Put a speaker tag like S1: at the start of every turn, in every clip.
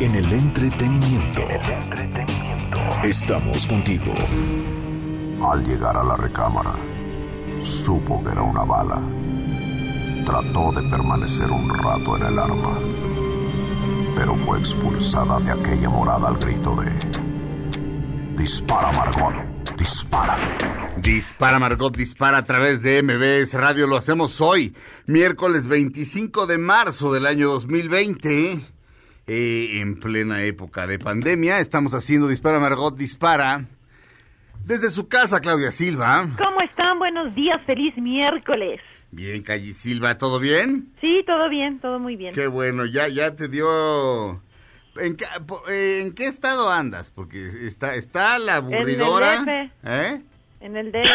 S1: En el entretenimiento. Estamos contigo.
S2: Al llegar a la recámara, supo que era una bala. Trató de permanecer un rato en el arma, pero fue expulsada de aquella morada al grito de... Dispara, Margot, dispara.
S3: Dispara Margot, dispara a través de MBS Radio. Lo hacemos hoy, miércoles 25 de marzo del año 2020, eh, en plena época de pandemia. Estamos haciendo Dispara Margot, dispara. Desde su casa, Claudia Silva.
S4: ¿Cómo están? Buenos días, feliz miércoles.
S3: Bien, Calle Silva, ¿todo bien?
S4: Sí, todo bien, todo muy bien.
S3: Qué bueno, ya, ya te dio... ¿En qué, eh, en qué estado andas? Porque está, está la aburridora.
S4: En el DF.
S3: ¿Eh?
S4: En el DF,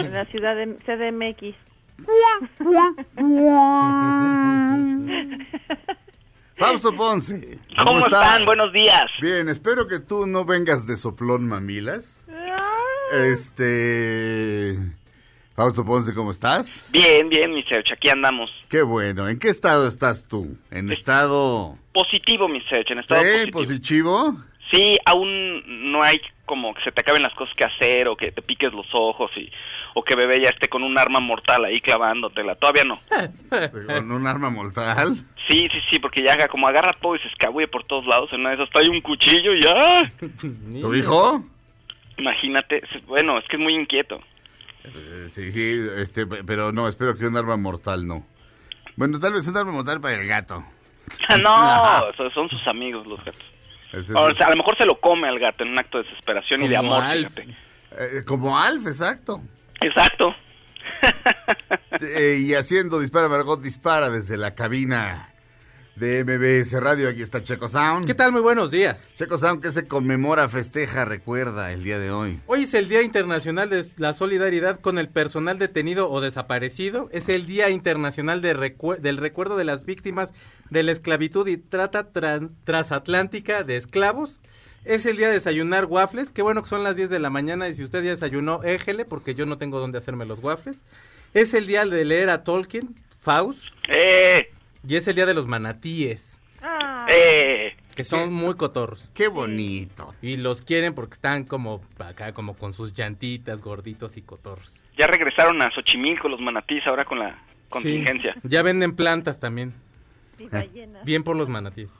S4: en la ciudad de CDMX.
S3: Fausto Ponce.
S5: ¿Cómo, están? Buenos días.
S3: Bien, espero que tú no vengas de soplón mamilas. Este... Fausto Ponce, ¿cómo estás?
S5: Bien, bien, mi Serge, aquí andamos.
S3: Qué bueno. ¿En qué estado estás tú? ¿En estado...
S5: Positivo, mi Serge, en estado
S3: ¿Sí?
S5: positivo.
S3: ¿Positivo?
S5: Sí, aún no hay como que se te acaben las cosas que hacer o que te piques los ojos y o que bebé ya esté con un arma mortal ahí clavándotela. Todavía no.
S3: ¿Con un arma mortal?
S5: Sí, sí, sí, porque ya haga- como agarra todo y se escabulle por todos lados. En una de esas está ahí un cuchillo y ya.
S3: ¿Tu hijo?
S5: Imagínate, bueno, es que es muy inquieto.
S3: Eh, Sí, sí, este, pe- pero no, espero que un arma mortal no. Bueno, tal vez un arma mortal para el gato.
S5: no, so- son sus amigos los gatos.
S3: Ese-
S5: O sea, a lo mejor se lo come al gato en un acto de desesperación y de amor,
S6: Alf.
S3: eh, como Alf, exacto.
S5: Exacto.
S3: Eh, y haciendo Dispara Margot Dispara desde la cabina de MBS Radio. Aquí está Checo Sound.
S6: ¿Qué tal? Muy buenos días.
S3: Checo Sound que se conmemora, festeja, recuerda el día de hoy.
S6: Hoy es el Día Internacional de la Solidaridad con el Personal Detenido o Desaparecido. Es el Día Internacional de del Recuerdo de las Víctimas de la Esclavitud y Trata tran- Transatlántica de Esclavos. Es el día de desayunar waffles. Qué bueno que son las 10 de la mañana y si usted ya desayunó, éjele porque yo no tengo dónde hacerme los waffles. Es el día de leer a Tolkien, Faust.
S5: ¡Eh!
S6: Y es el día de los manatíes,
S4: Ah,
S5: ¡Eh!
S6: que son muy cotorros.
S3: Qué bonito.
S6: Y los quieren porque están como acá, como con sus llantitas, gorditos y cotorros.
S5: Ya regresaron a Xochimilco los manatís ahora con la contingencia.
S6: Sí, Ya venden plantas también.
S4: y ballenas.
S6: Bien por los manatíes.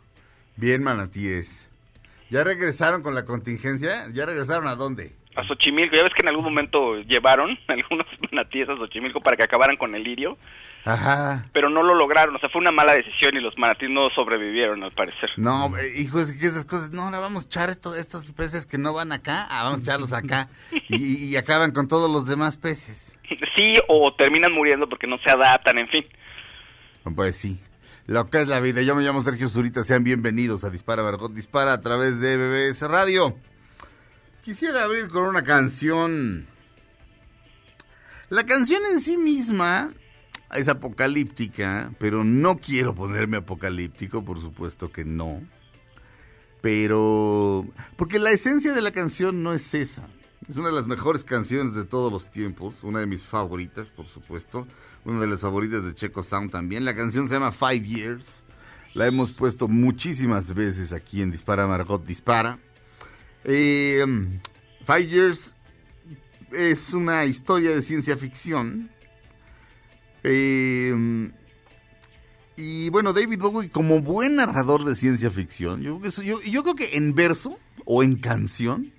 S3: Bien, manatíes. ¿Ya regresaron con la contingencia? ¿Ya regresaron a dónde?
S5: A Xochimilco, ya ves que en algún momento llevaron algunos manatíes a Xochimilco para que acabaran con el lirio,
S3: Ajá.
S5: pero no lo lograron, o sea, fue una mala decisión y los manatíes no sobrevivieron al parecer.
S3: No, eh, hijo, es que esas cosas, no, ahora vamos a echar esto- estos peces que no van acá, ah, vamos a echarlos acá. y, y acaban con todos los demás peces.
S5: Sí, o terminan muriendo porque no se adaptan, en fin.
S3: Pues sí, lo que es la vida. Yo me llamo Sergio Zurita, sean bienvenidos a Dispara Margot Dispara a través de BBS Radio. Quisiera abrir con una canción. La canción en sí misma es apocalíptica, pero no quiero ponerme apocalíptico, por supuesto que no. Pero... Porque la esencia de la canción no es esa. Es una de las mejores canciones de todos los tiempos, una de mis favoritas, por supuesto, una de las favoritas de Checo Sound también. La canción se llama Five Years, la hemos puesto muchísimas veces aquí en Dispara Margot Dispara. Eh, Five Years es una historia de ciencia ficción. Eh, y bueno, David Bowie como buen narrador de ciencia ficción, yo, yo, yo creo que en verso o en canción,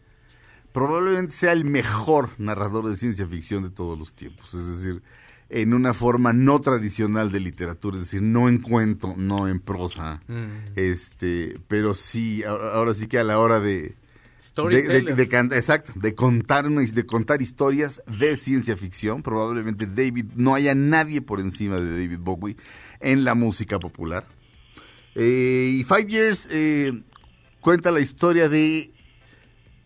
S3: probablemente sea el mejor narrador de ciencia ficción de todos los tiempos. Es decir, en una forma no tradicional de literatura, es decir, no en cuento, no en prosa.
S6: Mm.
S3: Este, pero sí, ahora, ahora sí que a la hora de, de, de- de can- exacto, de contar, de contar historias de ciencia ficción. Probablemente David, no haya nadie por encima de David Bowie en la música popular. Eh, y Five Years eh, cuenta la historia de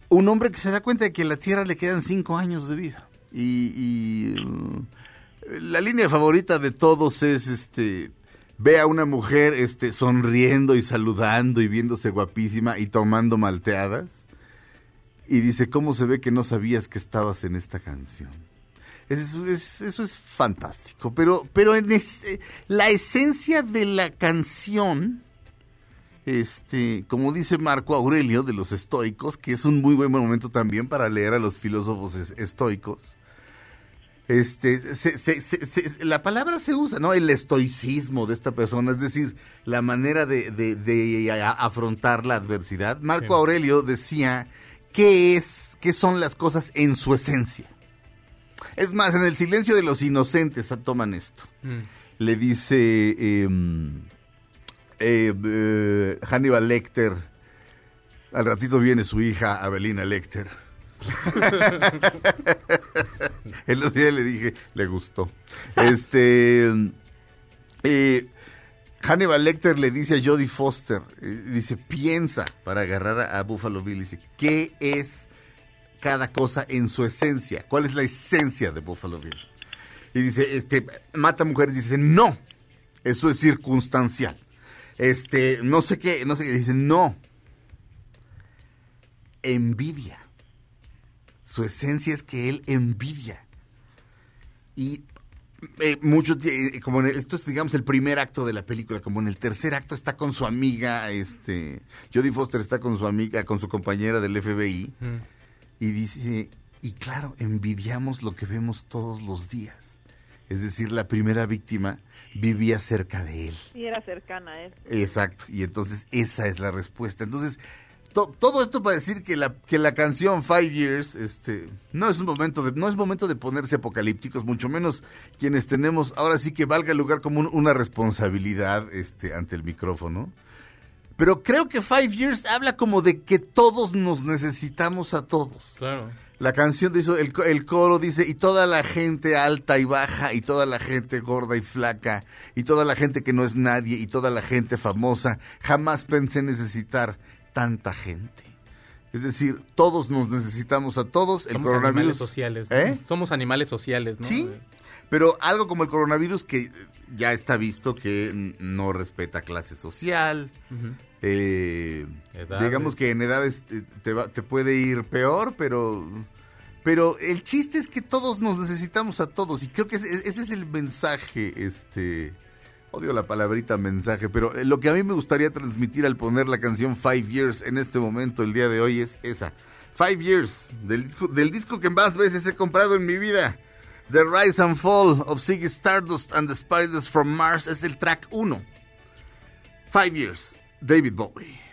S3: un hombre que se da cuenta de que a la Tierra le quedan cinco años de vida. Y, y, uh, la línea favorita de todos es este ve a una mujer este sonriendo y saludando y viéndose guapísima y tomando malteadas y dice cómo se ve que no sabías que estabas en esta canción eso es, fantástico pero pero en este, la esencia de la canción este, como dice Marco Aurelio de los estoicos, que es un muy buen momento también para leer a los filósofos estoicos. Este, la palabra se usa, ¿no? El estoicismo de esta persona, es decir, la manera de, afrontar la adversidad. Marco Aurelio decía, ¿qué es, qué son las cosas en su esencia? Es más, en el silencio de los inocentes toman esto. Mm. Le dice, em, eh, eh, Hannibal Lecter. Al ratito viene su hija Abelina Lecter. El otro día le dije, le gustó. Este. Eh, Hannibal Lecter le dice a Jodie Foster, dice, piensa para agarrar a, Buffalo Bill, dice, ¿qué es cada cosa en su esencia? ¿Cuál es la esencia de Buffalo Bill? Y dice, este, mata mujeres, dice, no, eso es circunstancial este, no sé qué, no sé qué, dicen, no. Envidia. Su esencia es que él envidia. Y eh, muchos, eh, como en esto es, digamos, el primer acto de la película, como en el tercer acto está con su amiga, este, Jodie Foster está con su amiga, con su compañera del FBI, mm. y dice, y claro, envidiamos lo que vemos todos los días. Es decir, la primera víctima vivía cerca de él.
S4: Y era cercana a él.
S3: Exacto, y entonces esa es la respuesta. Entonces, todo esto para decir que la, que la canción Five Years este, no, es un momento de, no es momento de ponerse apocalípticos, mucho menos quienes tenemos, ahora sí que valga el lugar como una responsabilidad este, ante el micrófono. Pero creo que Five Years habla como de que todos nos necesitamos a todos.
S6: Claro.
S3: La canción dice, el, el coro dice, y toda la gente alta y baja, y toda la gente gorda y flaca, y toda la gente que no es nadie, y toda la gente famosa, jamás pensé necesitar tanta gente. Es decir, todos nos necesitamos a todos.
S6: El Somos animales sociales. ¿Eh? Somos animales sociales, ¿no?
S3: Sí, pero algo como el coronavirus que ya está visto que no respeta clase social, eh, digamos que en edades eh, te, te puede ir peor, pero pero el chiste es que todos nos necesitamos a todos y creo que ese, es el mensaje, este, odio la palabrita mensaje, pero lo que a mí me gustaría transmitir al poner la canción Five Years en este momento, el día de hoy, es esa. Five Years, del disco, del disco que más veces he comprado en mi vida. The Rise and Fall of Ziggy Stardust and the Spiders from Mars es el track 1. Five Years, David Bowie.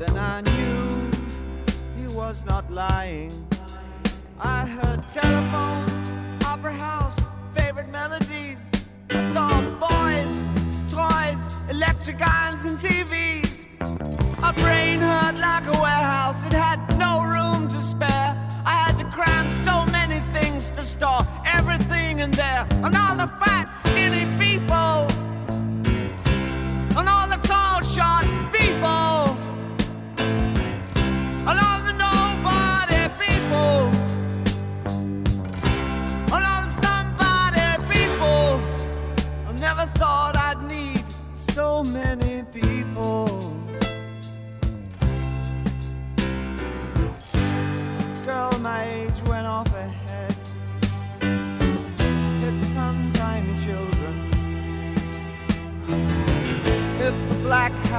S3: Then I knew he was not lying. I heard telephones, opera house, favorite melodies. I saw boys, toys, electric irons, and TVs. My brain hurt like a warehouse, it had no room to spare. I had to cram so many things to store everything in there, and all the fat,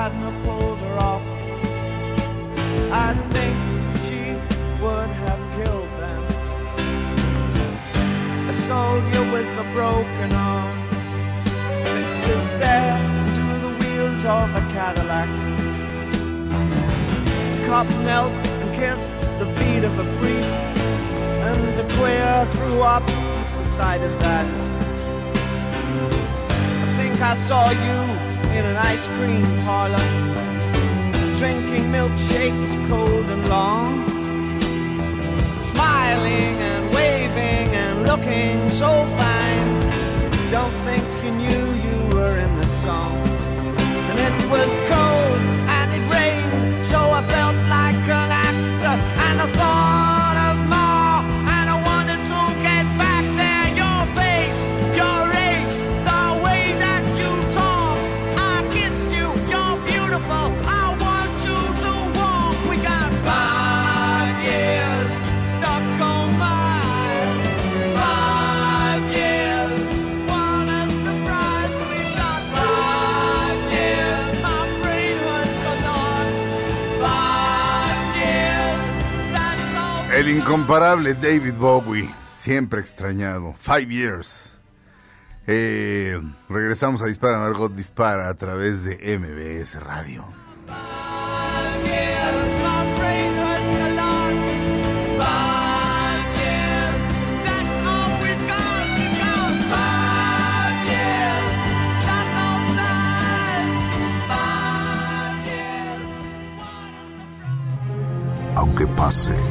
S7: hadn't pulled her off, I think she would have killed them. A soldier with a broken arm fixed his stare to the wheels of a Cadillac. The cop knelt and kissed the feet of a priest, and a queer threw up the sight of that. I think I saw you in an ice cream parlor, drinking milkshakes cold and long, smiling and waving and looking so fine.
S3: Incomparable David Bowie, siempre extrañado. Five years. Eh, regresamos a Dispara, Margot Dispara a través de MBS Radio.
S2: Aunque pase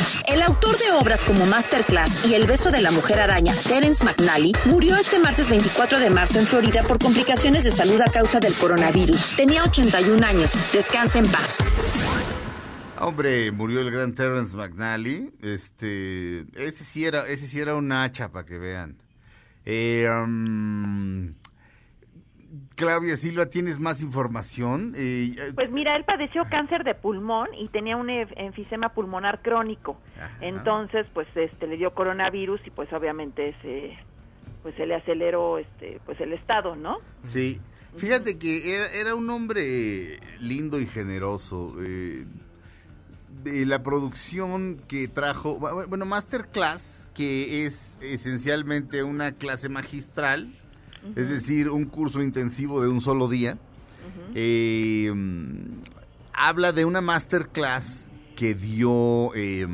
S8: El autor de obras como Masterclass y El beso de la mujer araña, Terence McNally, murió este martes 24 de marzo en Florida por complicaciones de salud a causa del coronavirus. Tenía 81 años. Descansa en paz.
S3: Hombre, murió el gran Terrence McNally. Este, ese sí era, ese sí era un hacha para que vean. Eh, um, Claudia Silva, ¿tienes más información? Eh, eh,
S4: Pues mira, él padeció cáncer de pulmón y tenía un enfisema pulmonar crónico.
S3: Ajá.
S4: Entonces, pues este le dio coronavirus y pues obviamente se pues se le aceleró este pues el estado, ¿no?
S3: Sí, fíjate que era, era un hombre lindo y generoso. eh, de la producción que trajo, bu- bueno, Masterclass, que es esencialmente una clase magistral, es decir, un curso intensivo de un solo día, eh, habla de una Masterclass que dio... eh,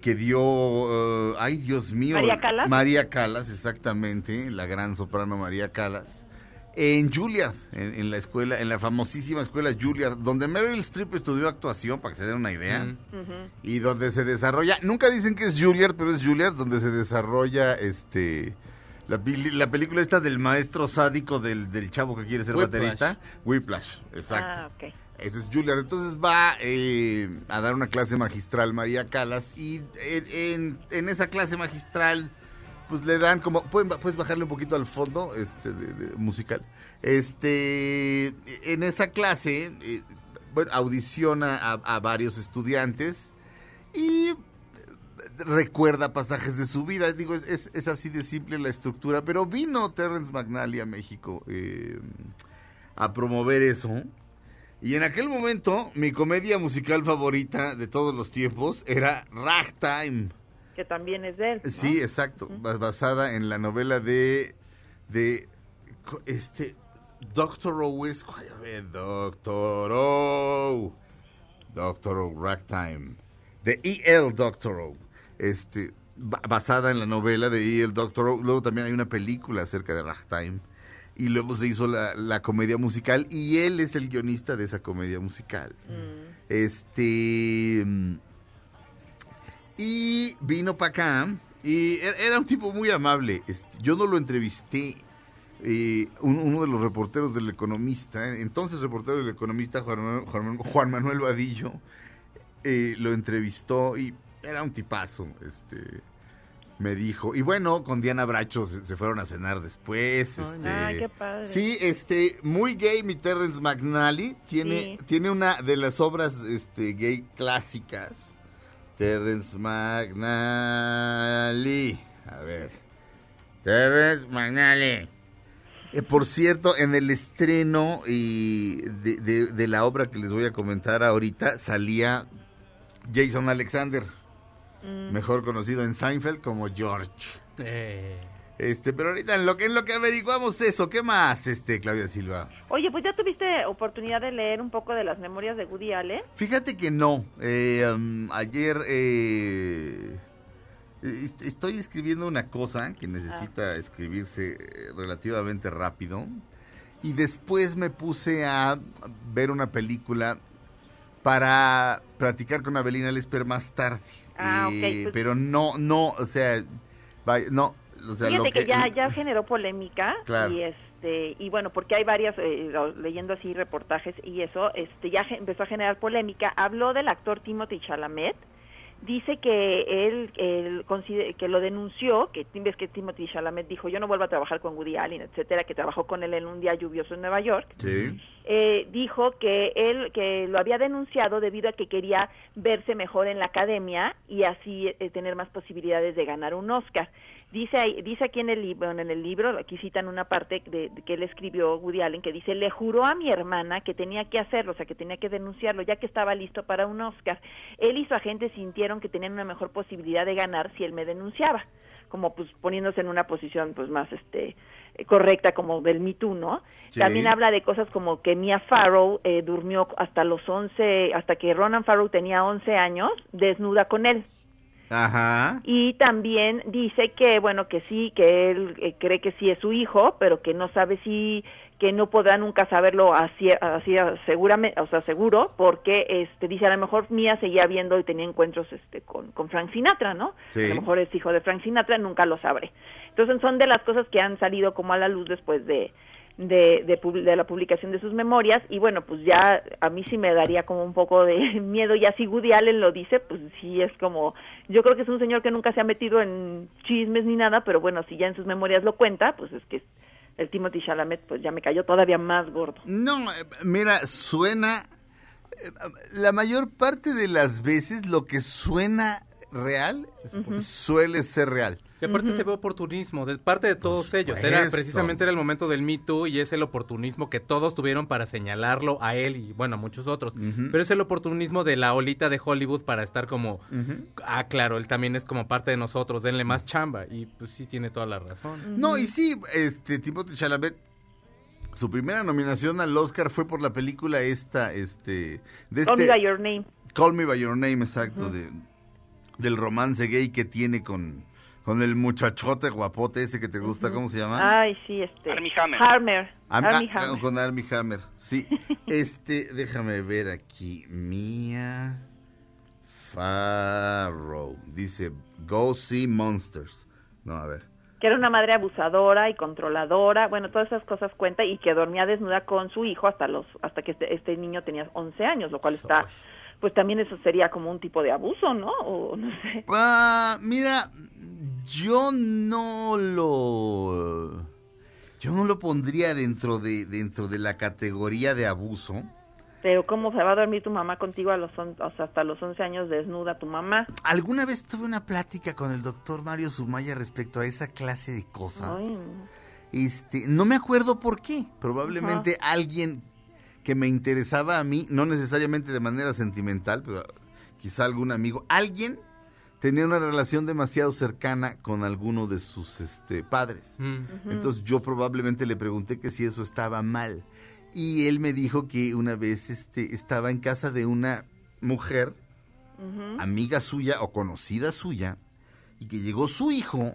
S3: que dio, eh, ay Dios mío,
S4: María Callas.
S3: María Calas, exactamente, la gran soprano María Calas, en Juilliard, en, en la escuela, en la famosísima escuela Juilliard, donde Meryl Streep estudió actuación, para que se den una idea,
S6: Mm.
S3: y donde se desarrolla, nunca dicen que es Juilliard, pero es Juilliard donde se desarrolla este la, pili- la película esta del maestro sádico del, del chavo que quiere ser
S6: Whiplash.
S3: baterista, Whiplash, exacto.
S4: Ah, ok.
S3: Ese es Juilliard. Entonces va eh, a dar una clase magistral María Calas y en, en- en esa clase magistral pues le dan como pueden puedes bajarle un poquito al fondo este de- de- musical. Este en esa clase eh, bueno, audiciona a, a varios estudiantes y recuerda pasajes de su vida. Digo, es, es- es así de simple la estructura. Pero vino Terrence McNally a México eh, a promover eso. Y en aquel momento, mi comedia musical favorita de todos los tiempos era Ragtime.
S4: Que también es de él. ¿no?
S3: Sí, exacto. ba- Basada en la novela de. de. este. Doctor O. Doctor O. Doctor O. Ragtime. De E.L. Doctor O. Este. ba- basada en la novela de E.L. Doctor. Luego también hay una película acerca de Ragtime. Y luego se hizo la, la comedia musical. Y él es el guionista de esa comedia musical. Este. mm, y vino para acá y er- era un tipo muy amable. Este, Yo no lo entrevisté. eh, un- uno de los reporteros del Economista, entonces reportero del Economista, Juan Manuel, Juan Manuel- Juan Manuel Vadillo, eh, lo entrevistó y era un tipazo, este me dijo. Y bueno, con Diana Bracho se, se fueron a cenar después. Este,
S4: Ay, qué padre.
S3: Sí, este, muy gay mi Terrence McNally. Tiene,
S4: Sí.
S3: tiene una de las obras este, gay clásicas. Terrence McNally. A ver. Terrence McNally. Eh, por cierto, en el estreno y de, de- de la obra que les voy a comentar ahorita salía Jason Alexander,
S4: Mm.
S3: mejor conocido en Seinfeld como George.
S6: Eh,
S3: Este, pero ahorita en lo que en lo que averiguamos eso, ¿qué más, este, Claudia Silva?
S4: Oye, pues ya tuviste oportunidad de leer un poco de las memorias de Woody Allen.
S3: Fíjate que no. eh, um, ayer eh, est- estoy escribiendo una cosa que necesita escribirse eh, relativamente rápido. Y después me puse a ver una película para platicar con Abelina Lesper más tarde.
S4: Ah, ok, pues-
S3: Pero no, no, o sea, vaya, no. O sea,
S4: Fíjate
S3: lo
S4: que, ya, ya generó polémica
S3: Claro.
S4: y este y bueno porque hay varias eh, leyendo así reportajes y eso este ya empezó a generar polémica habló del actor Timothy Chalamet dice que él, él consider- que lo denunció que ves que Timothy Chalamet dijo yo no vuelvo a trabajar con Woody Allen etcétera que trabajó con él en un día lluvioso en Nueva York
S3: Sí.
S4: eh, dijo que él que lo había denunciado debido a que quería verse mejor en la academia y así eh, tener más posibilidades de ganar un Oscar. Dice ahí- dice aquí en el libro, en el libro, aquí citan una parte de, de que él escribió Woody Allen que dice le juró a mi hermana que tenía que hacerlo, o sea que tenía que denunciarlo ya que estaba listo para un Oscar. Él y su agente sintieron que tenían una mejor posibilidad de ganar si él me denunciaba como pues poniéndose en una posición pues más este correcta como del Me Too, ¿no?
S3: Sí.
S4: También habla de cosas como que Mia Farrow eh, durmió hasta los 11, hasta que Ronan Farrow tenía 11 años, desnuda con él.
S3: Ajá.
S4: Y también dice que, bueno, que sí, que él eh, cree que sí es su hijo, pero que no sabe si, que no podrá nunca saberlo así, así seguramente, o sea, seguro, porque este dice a lo mejor Mia seguía viendo y tenía encuentros este con, con Frank Sinatra, ¿no?
S3: Sí.
S4: A lo mejor es hijo de Frank Sinatra, nunca lo sabré. Entonces son de las cosas que han salido como a la luz después de, de, de, de la publicación de sus memorias y bueno, pues ya a mí sí me daría como un poco de miedo, ya si Woody Allen lo dice, pues sí es como, yo creo que es un señor que nunca se ha metido en chismes ni nada, pero bueno, si ya en sus memorias lo cuenta, pues es que el Timothy Chalamet pues ya me cayó todavía más gordo.
S3: No, eh, mira, suena. eh, La mayor parte de las veces lo que suena real suele ser real.
S6: Y aparte se ve oportunismo de parte de todos ellos. Era precisamente era el momento del Me Too y es el oportunismo que todos tuvieron para señalarlo a él y bueno, a muchos otros. Pero es el oportunismo de la olita de Hollywood para estar como, ah, claro, él también es como parte de nosotros, denle más chamba. Y pues sí tiene toda la razón.
S3: No, y sí, este Timothy Chalamet, su primera nominación al Oscar fue por la película esta, este, de
S4: Call
S3: este,
S4: Me By Your Name.
S3: Call Me By Your Name, exacto, de, del romance gay que tiene con, con el muchachote guapote ese que te gusta, ¿cómo se llama?
S4: Ay, sí, este.
S5: Armie Hammer.
S4: Hammer.
S3: Am- ah,
S4: Hammer.
S3: Con Armie Hammer, sí. Este, déjame ver aquí. Mia Farrow. Dice, Go See Monsters. No, a ver.
S4: que era una madre abusadora y controladora, bueno, todas esas cosas cuenta y que dormía desnuda con su hijo hasta los hasta que este, este niño tenía 11 años, lo cual está pues también eso sería como un tipo de abuso, ¿no? O no sé.
S3: Ah, mira, yo no lo... Yo no lo pondría dentro de, dentro de la categoría de abuso.
S4: Pero cómo se va a dormir tu mamá contigo a los on- o sea, hasta los 11 años desnuda tu mamá.
S3: Alguna vez tuve una plática con el doctor Mario Sumaya respecto a esa clase de cosas.
S4: Ay.
S3: Este, no me acuerdo por qué. Probablemente alguien que me interesaba a mí, no necesariamente de manera sentimental, pero quizá algún amigo, alguien tenía una relación demasiado cercana con alguno de sus este, padres.
S6: Mm.
S3: Entonces yo probablemente le pregunté que si eso estaba mal. Y él me dijo que una vez este, estaba en casa de una mujer, amiga suya o conocida suya, y que llegó su hijo,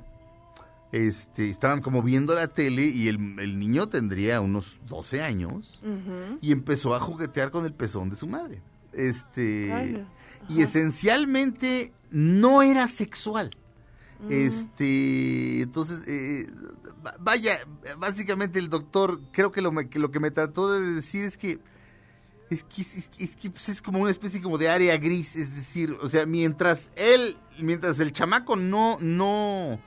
S3: este, estaban como viendo la tele y el, el niño tendría unos 12 años y empezó a juguetear con el pezón de su madre. Este, y esencialmente no era sexual. Este, entonces, eh, va- vaya, básicamente el doctor, creo que lo, que lo que me trató de decir es que es que, es, es que pues, es como una especie como de área gris, es decir, o sea, mientras él, mientras el chamaco no, no,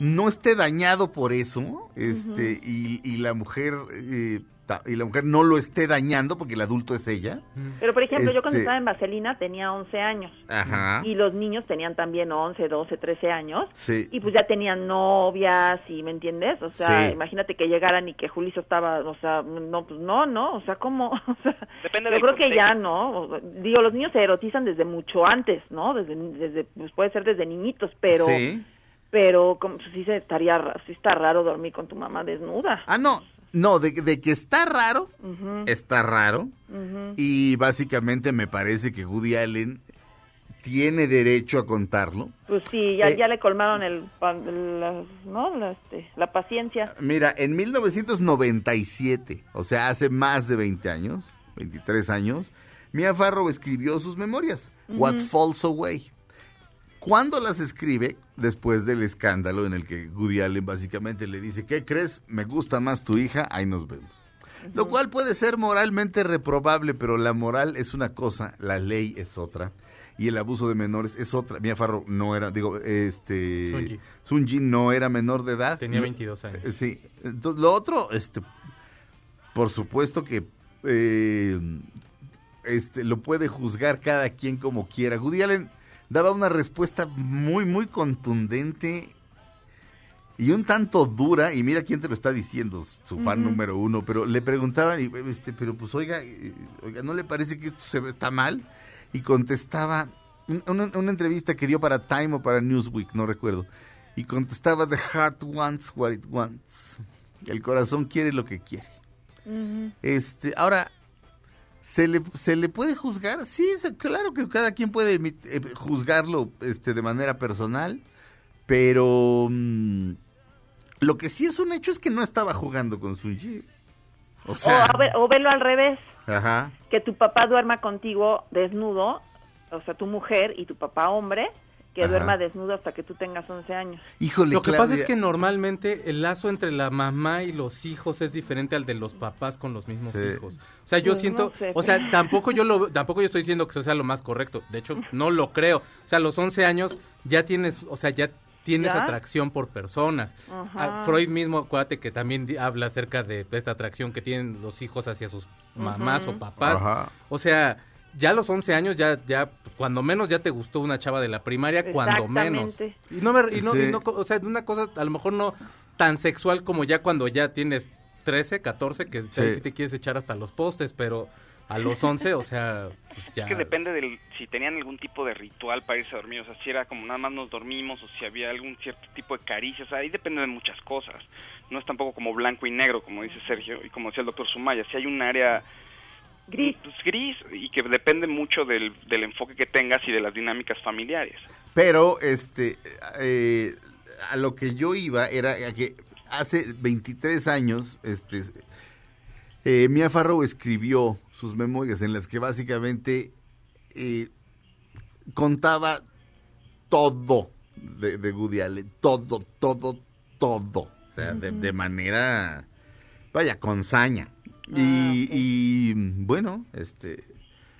S3: no esté dañado por eso, este, y, y la mujer eh, ta- y la mujer no lo esté dañando porque el adulto es ella.
S4: Pero, por ejemplo, yo cuando
S3: Este-
S4: estaba en Vaselina tenía 11 años.
S3: Ajá.
S4: Y los niños tenían también 11, 12, 13 años.
S3: Sí.
S4: Y pues ya tenían novias, y ¿me entiendes? O sea,
S3: Sí.
S4: imagínate que llegaran y que Julio estaba, o sea, no, pues no, no, o sea, ¿cómo? O sea,
S5: Depende
S4: yo creo que ya, ¿no? Digo, los niños se erotizan desde mucho antes, ¿no? Desde, desde pues puede ser desde niñitos, pero...
S3: Sí.
S4: Pero como, pues, sí se estaría, sí está raro dormir con tu mamá desnuda.
S3: Ah, no. No, de, de que está raro, está raro. Y básicamente me parece que Woody Allen tiene derecho a contarlo.
S4: Pues sí, ya,
S3: Eh,
S4: ya le colmaron el, la, ¿no? La, este, la paciencia.
S3: Mira, en 1997, o sea, hace más de 20 años, 23 años, Mia Farrow escribió sus memorias, What. Falls Away. ¿Cuándo las escribe? Después del escándalo en el que Woody Allen básicamente le dice, ¿qué crees? Me gusta más tu hija, ahí nos vemos. Lo cual puede ser moralmente reprobable, pero la moral es una cosa, la ley es otra. Y el abuso de menores es otra. Mia Farrow no era, digo, este...
S6: Sunji.
S3: Sunji no era menor de edad.
S6: Tenía
S3: No-
S6: 22 años.
S3: eh, Sí. Entonces, lo otro, este, por supuesto que eh, este, lo puede juzgar cada quien como quiera. Woody Allen daba una respuesta muy, muy contundente y un tanto dura, y mira quién te lo está diciendo, su fan número uno, pero le preguntaban, y, este, pero pues oiga, eh, oiga, ¿no le parece que esto se está mal? Y contestaba, un- una, una entrevista que dio para Time o para Newsweek, no recuerdo, y contestaba, The heart wants what it wants. El corazón quiere lo que quiere. Este, ahora, ¿se le, ¿se le puede juzgar? Sí, se- claro que cada quien puede eh, juzgarlo este, de manera personal, pero mm, lo que sí es un hecho es que no estaba jugando con Sunji. O
S4: O,
S3: sea,
S4: ver- o velo al revés,
S3: ajá.
S4: que tu papá duerma contigo desnudo, o sea, tu mujer y tu papá hombre, que
S6: Ajá.
S4: duerma desnudo hasta que tú tengas 11 años.
S3: Híjole,
S6: Lo que pasa es que normalmente el lazo entre la mamá y los hijos es diferente al de los papás con los mismos
S3: Sí.
S6: hijos. O sea, yo
S4: Pues
S6: siento,
S4: no sé.
S6: o sea, tampoco yo lo tampoco yo estoy diciendo que eso sea lo más correcto. De hecho, no lo creo. O sea, a los 11 años ya tienes, o sea, ya tienes
S4: ¿Ya?
S6: atracción por personas.
S4: Ajá.
S6: Ah, Freud mismo, acuérdate que también habla acerca de esta atracción que tienen los hijos hacia sus mamás o papás.
S3: Ajá.
S6: O sea, ya a los 11 años ya ya pues, cuando menos ya te gustó una chava de la primaria, cuando menos.
S4: Exactamente.
S6: Y no, me- y no,
S3: Sí.
S6: y no co- o sea, de una cosa a lo mejor no tan sexual como ya cuando ya tienes 13, 14, que
S3: Sí.
S6: sí te quieres echar hasta los postes, pero a los 11, o sea, pues ya.
S5: Es que depende del si tenían algún tipo de ritual para irse a dormir, o sea, si era como nada más nos dormimos o si había algún cierto tipo de caricia, o sea, ahí depende de muchas cosas. No es tampoco como blanco y negro, como dice Sergio y como decía el doctor Sumaya, si hay un área
S4: gris,
S5: pues, gris y que depende mucho del, del enfoque que tengas y de las dinámicas familiares.
S3: Pero, este, eh, a lo que yo iba era a que hace 23 años, este, eh, Mia Farrow escribió sus memorias en las que básicamente eh, contaba todo de, de Woody Allen, todo, todo, todo, o sea, de, de manera, vaya, con saña. Y, y, bueno, este,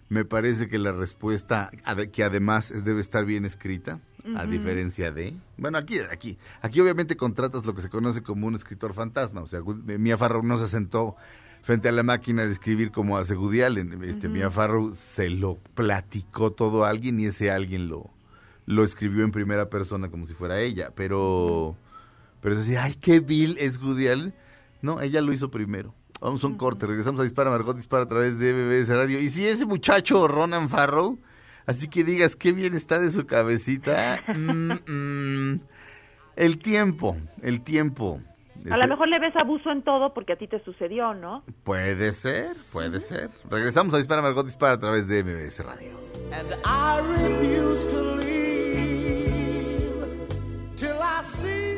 S3: me parece que la respuesta, que además debe estar bien escrita, a diferencia de, bueno, aquí, aquí, aquí obviamente contratas lo que se conoce como un escritor fantasma, o sea, Wood- Mia Farrow no se sentó frente a la máquina de escribir como hace Woody Allen, este,
S9: Ujú.
S3: Mia Farrow se lo platicó todo a alguien y ese alguien lo, lo escribió en primera persona como si fuera ella, pero, pero es decir, ay, qué vil es Woody Allen, no, ella lo hizo primero. Vamos a un corte, regresamos a Dispara Margot Dispara a través de BBS Radio. Y si ese muchacho Ronan Farrow, así que digas qué bien está de su cabecita, mm, mm, el tiempo, el tiempo.
S4: A lo mejor le ves abuso en todo porque a ti te sucedió, ¿no?
S3: Puede ser, puede ser. Regresamos a Dispara Margot Dispara a través de MBS Radio.
S7: And I refuse to leave till I see.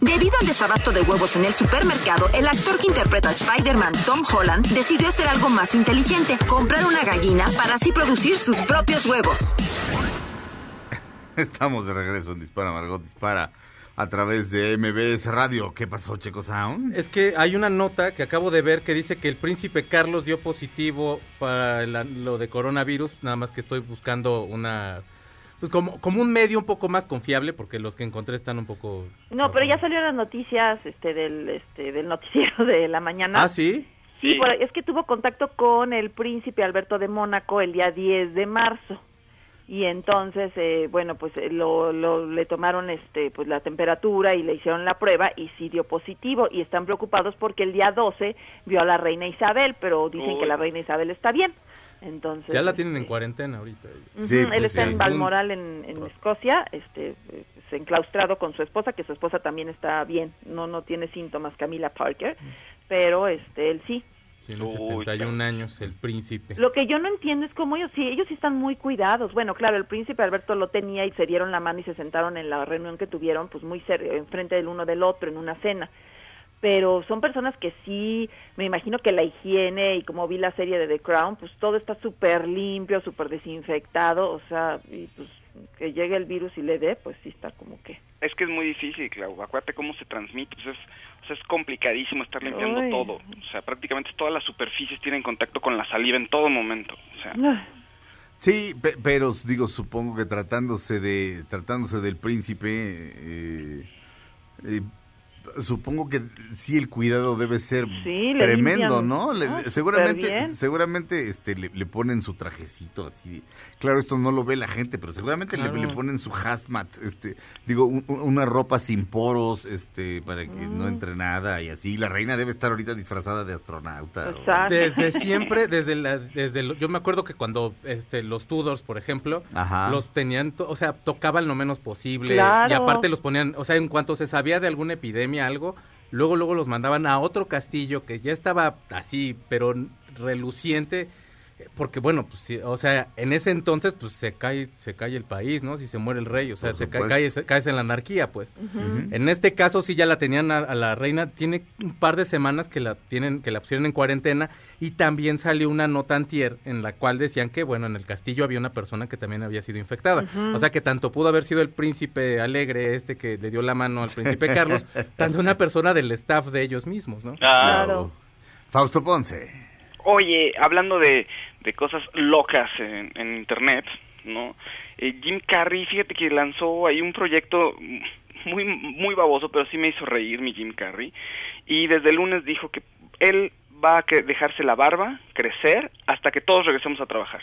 S8: Debido al desabasto de huevos en el supermercado, el actor que interpreta a Spider-Man, Tom Holland, decidió hacer algo más inteligente, comprar una gallina para así producir sus propios huevos.
S3: Estamos de regreso en Dispara Margot Dispara a través de MBS Radio. ¿Qué pasó, Checo Sound?
S6: Es que hay una nota que acabo de ver que dice que el príncipe Carlos dio positivo para la- lo de coronavirus, nada más que estoy buscando una... Pues como, como un medio un poco más confiable, porque los que encontré están un poco...
S4: No, pero ya salieron las noticias este, del, este, del noticiero de la mañana.
S6: Ah, ¿sí?
S4: Sí, por- es que tuvo contacto con el príncipe Alberto de Mónaco el día 10 de marzo. Y entonces, eh, bueno, pues eh, lo, lo- le tomaron este, pues la temperatura y le hicieron la prueba y sí dio positivo. Y están preocupados porque el día 12 vio a la reina Isabel, pero dicen
S6: Uy.
S4: que la reina Isabel está bien. Entonces,
S6: Ya la tienen en cuarentena ahorita.
S3: Sí,
S4: él
S3: pues,
S4: está
S3: sí.
S4: en Balmoral, en, en Escocia, este, pues, enclaustrado con su esposa, que su esposa también está bien, no no tiene síntomas, Camila Parker, pero este, él sí.
S6: Tiene 71 años, el príncipe.
S4: Lo que yo no entiendo es cómo ellos, sí, ellos sí están muy cuidados. Bueno, claro, el príncipe Alberto lo tenía y se dieron la mano y se sentaron en la reunión que tuvieron, pues muy cerca, enfrente del uno del otro, en una cena. Pero son personas que sí, me imagino que la higiene y como vi la serie de The Crown, pues todo está súper limpio, súper desinfectado, o sea, y pues que llegue el virus y le dé, pues sí está como que...
S5: Es que es muy difícil, Clau. Acuérdate cómo se transmite. Pues es, o sea, es complicadísimo estar limpiando todo. O sea, prácticamente todas las superficies tienen contacto con la saliva en todo momento. O sea,
S3: Sí, pe- pero digo, supongo que tratándose de tratándose del príncipe, eh, eh, supongo que sí el cuidado debe ser
S4: Sí,
S3: tremendo,
S4: limpian,
S3: ¿no?
S4: Súper
S3: seguramente, seguramente, este, le, le ponen su trajecito así. Claro, esto no lo ve la gente, pero seguramente le-
S6: Claro.
S3: le, ponen su hazmat, este, digo, un- un- una ropa sin poros, este, para que no
S4: Mm.
S3: entre nada y así. La reina debe estar ahorita disfrazada de astronauta. o-
S4: Exacto.
S6: Desde siempre, desde la, desde lo- yo me acuerdo que cuando este, los Tudors, por ejemplo,
S3: Ajá.
S6: los tenían, to- o sea, tocaban lo menos posible
S4: Claro.
S6: y aparte los ponían, o sea, en cuanto se sabía de alguna epidemia, algo, luego luego los mandaban a otro castillo que ya estaba así, pero reluciente, porque bueno, pues sí, o sea, en ese entonces pues se cae se cae el país, ¿no? Si se muere el rey, o sea, se cae, caes, caes en la anarquía, pues. En este caso sí ya la tenían a, a la reina, tiene un par de semanas que la tienen, que la pusieron en cuarentena y también salió una nota antier en la cual decían que bueno en el castillo había una persona que también había sido infectada, o sea que tanto pudo haber sido el príncipe alegre este que le dio la mano al príncipe Carlos, tanto una persona del staff de ellos mismos, ¿no?
S4: Claro.
S3: Fausto Ponce.
S5: Oye, hablando de, de cosas locas en, internet, ¿no? Eh, Jim Carrey, fíjate que lanzó ahí un proyecto muy muy baboso, pero sí me hizo reír mi Jim Carrey. Y desde el lunes dijo que él va a que- dejarse la barba crecer hasta que todos regresemos a trabajar.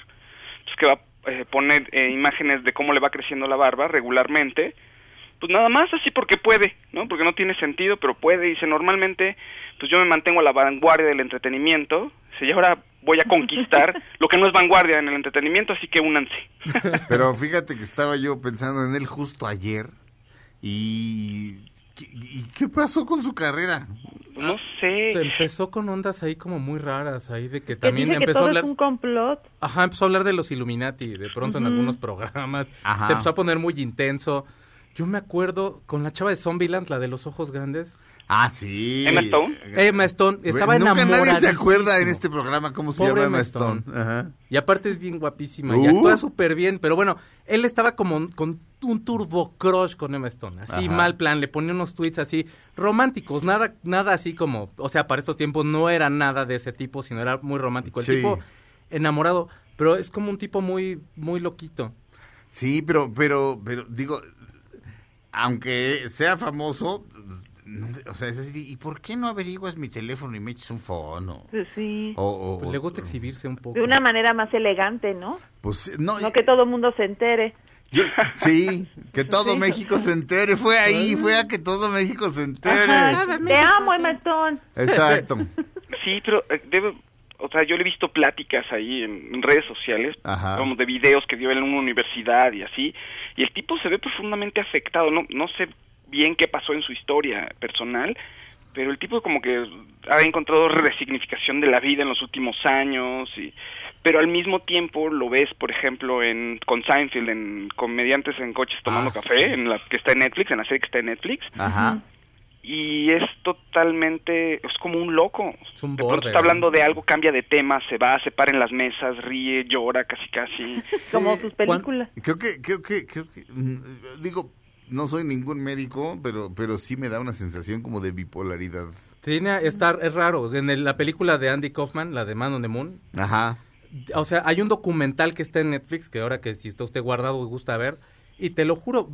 S5: Pues que va a eh, poner eh, imágenes de cómo le va creciendo la barba regularmente. Pues nada más así porque puede, ¿no? Porque no tiene sentido, pero puede. Dice, normalmente, pues yo me mantengo a la vanguardia del entretenimiento. Y ahora voy a conquistar lo que no es vanguardia en el entretenimiento, así que únanse.
S3: Pero fíjate que estaba yo pensando en él justo ayer y ¿qué, y qué pasó con su carrera?
S5: No sé.
S6: Empezó con ondas ahí como muy raras, ahí de que
S4: Que
S6: también
S4: que
S6: empezó a
S4: todo
S6: hablar...
S4: es un complot.
S6: Ajá, empezó a hablar de los Illuminati, de pronto en
S4: Ujú.
S6: algunos programas.
S3: Ajá.
S6: Se empezó a poner muy intenso. Yo me acuerdo con la chava de Zombieland, la de los ojos grandes.
S3: Ah, sí.
S5: Emma Stone.
S6: Emma Stone, estaba
S3: Nunca nadie se acuerda en este programa cómo se
S6: Pobre
S3: llama
S6: Emma
S3: Stone.
S6: Stone.
S3: Ajá.
S6: Y aparte es bien guapísima y
S3: Uh.
S6: actúa súper bien. Pero bueno, él estaba como con un turbo crush con Emma Stone. Así
S3: Ajá.
S6: mal plan, le ponía unos tweets así románticos. Nada nada así como, o sea, para estos tiempos no era nada de ese tipo, sino era muy romántico. El
S3: Sí.
S6: tipo enamorado, pero es como un tipo muy, muy loquito.
S3: Sí, pero, pero, pero, digo, aunque sea famoso, no- o sea, es decir, ¿y por qué no averiguas mi teléfono y me echas un fono?
S4: Pues sí.
S3: O, o-
S6: Pues le gusta exhibirse un poco.
S4: De una manera más elegante, ¿no?
S3: Pues no,
S4: No que todo el mundo se entere.
S3: yo- sí, que todo
S4: Sí.
S3: México se entere, fue ahí, fue a que todo México se entere.
S4: Ajá, Te amo, Emma Stone.
S3: Exacto.
S5: Sí, pero eh, debe, o sea, yo le he visto pláticas ahí en, en redes sociales,
S3: Ajá.
S5: vamos, de videos que dio él en una universidad y así, y el tipo se ve profundamente afectado, no, no sé bien qué pasó en su historia personal, pero el tipo como que ha encontrado resignificación de la vida en los últimos años y pero al mismo tiempo lo ves por ejemplo en con Seinfeld en comediantes en coches tomando
S3: Ah,
S5: café
S3: sí.
S5: en la que está en Netflix en la serie que está en Netflix
S3: Ajá.
S5: y es totalmente es como un loco
S6: Es un
S5: de pronto está hablando
S6: ¿no?
S5: de algo cambia de tema se va se para en las mesas ríe llora casi casi
S4: Como sus películas.
S3: Creo que, creo que, creo que, mm, digo, no soy ningún médico, pero, pero sí me da una sensación como de bipolaridad.
S6: Tiene, estar, es raro. En el- la película de Andy Kaufman, la de Man on the Moon,
S3: Ajá.
S6: o sea, hay un documental que está en Netflix, que ahora que si está usted guardado y gusta ver, y te lo juro,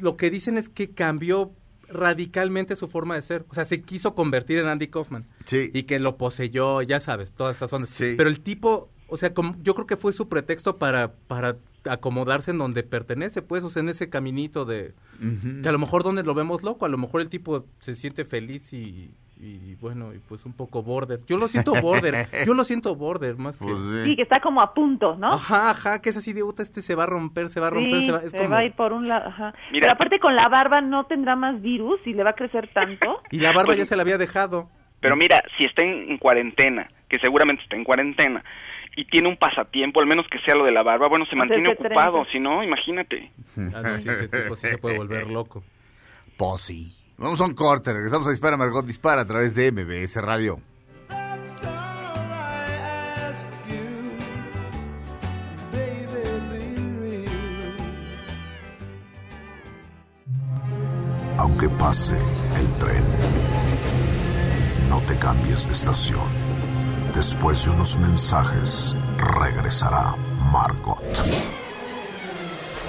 S6: lo que dicen es que cambió radicalmente su forma de ser. O sea, se quiso convertir en Andy Kaufman.
S3: Sí.
S6: Y que lo poseyó, ya sabes, todas esas ondas.
S3: Sí.
S6: Pero el tipo, o sea, como, yo creo que fue su pretexto para, para acomodarse en donde pertenece, pues, o sea, en ese caminito de... Que a lo mejor donde lo vemos loco, a lo mejor el tipo se siente feliz y, y bueno, y pues un poco border. Yo lo siento border, yo lo siento border más que...
S3: Pues, sí.
S4: Sí, que está como a punto, ¿no?
S6: Ajá, ajá, que es así de puta, este se va a romper, se va a romper,
S4: Sí,
S6: se va, es
S4: se
S6: como...
S4: va a ir por un lado, ajá.
S5: Mira,
S4: Pero aparte con la barba no tendrá más virus y le va a crecer tanto.
S6: Y la barba
S5: Pues-
S6: ya se la había dejado.
S5: Pero mira, si está en cuarentena, que seguramente está en cuarentena, y tiene un pasatiempo, al menos que sea lo de la barba, bueno, se mantiene ocupado, si no, imagínate.
S6: Ah, no, sí, ese tipo sí se puede volver loco.
S3: Pues sí. Vamos a un corte, regresamos a Dispara Margot Dispara a través de MBS Radio.
S2: Aunque pase el tren, no te cambies de estación. Después de unos mensajes, regresará Margot.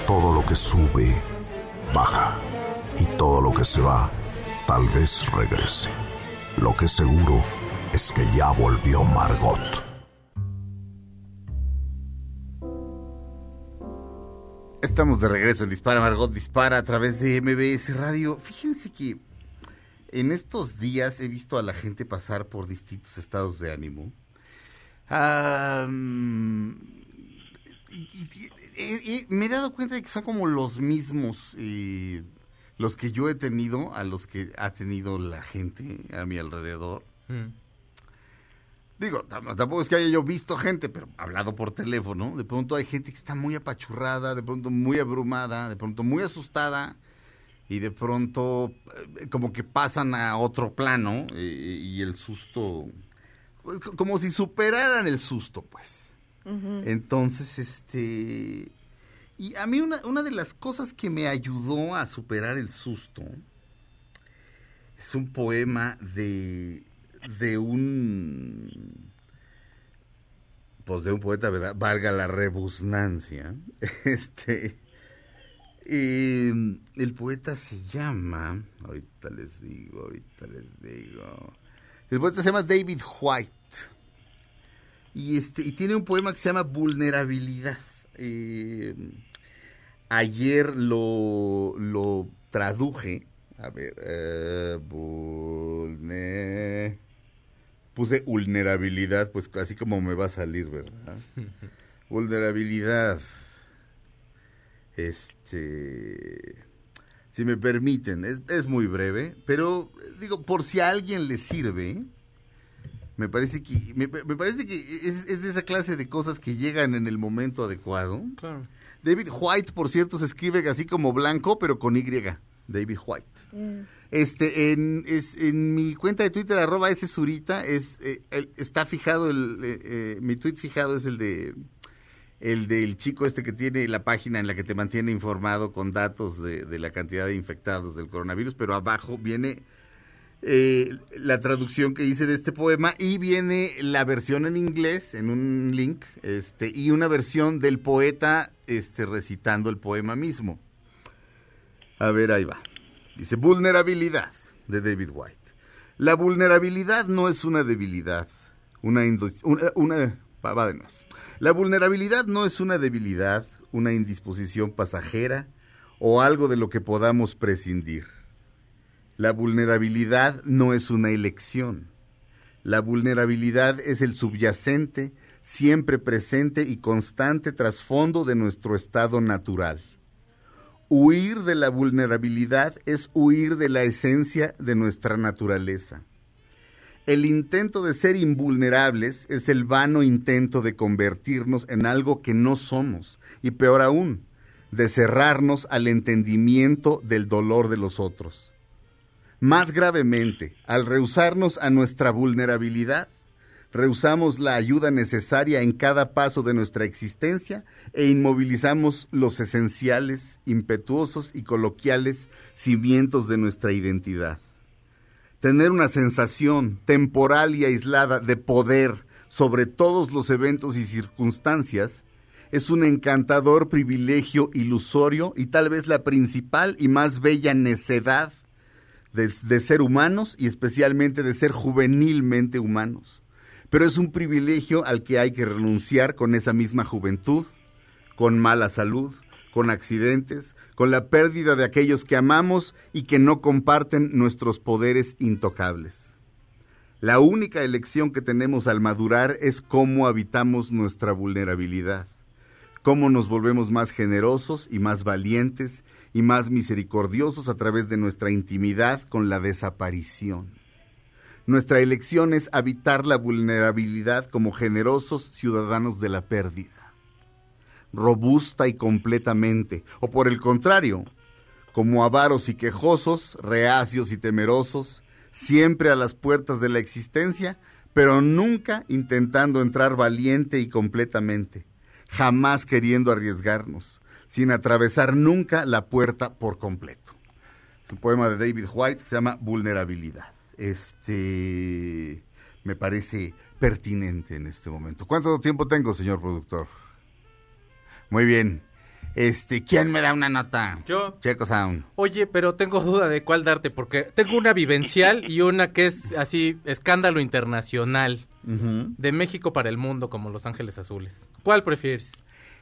S2: Todo lo que sube, baja. Y todo lo que se va, tal vez regrese. Lo que seguro es que ya volvió Margot.
S3: Estamos de regreso en Dispara Margot Dispara a través de MBS Radio. Fíjense que en estos días he visto a la gente pasar por distintos estados de ánimo. Y- y- y- y me he dado cuenta de que son como los mismos eh, los que yo he tenido a los que ha tenido la gente a mi alrededor.
S6: Mm.
S3: Digo, tam- tampoco es que haya yo visto gente, pero hablado por teléfono, de pronto hay gente que está muy apachurrada, de pronto muy abrumada, de pronto muy asustada y de pronto eh, como que pasan a otro plano y el susto, pues, co- como si superaran el susto, pues. Entonces, este... Y a mí una, una de las cosas que me ayudó a superar el susto es un poema de, de un... Pues de un poeta, ¿verdad? Valga la rebusnancia. Este... eh, el poeta se llama... Ahorita les digo, ahorita les digo... El poeta se llama David White. Y, este, y tiene un poema que se llama Vulnerabilidad. Eh, ayer lo, lo traduje. A ver, eh, puse vulnerabilidad, pues así como me va a salir, ¿verdad? vulnerabilidad. Este, si me permiten, es, es muy breve, pero digo, por si a alguien le sirve, me parece que, me, me parece que es, es de esa clase de cosas que llegan en el momento adecuado.
S6: Claro.
S3: David White, por cierto, se escribe así como blanco, pero con Y. David White. Este, en, es, en mi cuenta de Twitter, arroba ese surita, es, eh, el- está fijado, el, eh, eh, mi tweet fijado es el de el del chico este que tiene la página en la que te mantiene informado con datos de, la cantidad de infectados del coronavirus, pero abajo viene eh, la traducción que hice de este poema y viene la versión en inglés en un link este y una versión del poeta este recitando el poema mismo. A ver, ahí va. Dice vulnerabilidad de David White. La vulnerabilidad no es una debilidad, una una, una- La vulnerabilidad no es una debilidad, una indisposición pasajera o algo de lo que podamos prescindir. La vulnerabilidad no es una elección. La vulnerabilidad es el subyacente, siempre presente y constante trasfondo de nuestro estado natural. Huir de la vulnerabilidad es huir de la esencia de nuestra naturaleza. El intento de ser invulnerables es el vano intento de convertirnos en algo que no somos, y peor aún, de cerrarnos al entendimiento del dolor de los otros. Más gravemente, al rehusarnos a nuestra vulnerabilidad, rehusamos la ayuda necesaria en cada paso de nuestra existencia e inmovilizamos los esenciales, impetuosos y coloquiales cimientos de nuestra identidad. Tener una sensación temporal y aislada de poder sobre todos los eventos y circunstancias es un encantador privilegio ilusorio y tal vez la principal y más bella necedad de, de ser humanos y especialmente de ser juvenilmente humanos. Pero es un privilegio al que hay que renunciar con esa misma juventud, con mala salud, con accidentes, con la pérdida de aquellos que amamos y que no comparten nuestros poderes intocables. La única elección que tenemos al madurar es cómo habitamos nuestra vulnerabilidad, cómo nos volvemos más generosos y más valientes y más misericordiosos a través de nuestra intimidad con la desaparición. Nuestra elección es habitar la vulnerabilidad como generosos ciudadanos de la pérdida, robusta y completamente, o por el contrario, como avaros y quejosos, reacios y temerosos, siempre a las puertas de la existencia, pero nunca intentando entrar valiente y completamente, jamás queriendo arriesgarnos, sin atravesar nunca la puerta por completo. Es un poema de David White que se llama Vulnerabilidad este me parece pertinente en este momento. ¿Cuánto tiempo tengo, señor productor? Muy bien. Este, ¿quién me da una nota?
S6: Yo.
S3: Checo Sound.
S6: Oye, pero tengo duda de cuál darte, porque tengo una vivencial y una que es así, escándalo internacional. De México para el mundo, como Los Ángeles Azules. ¿Cuál prefieres?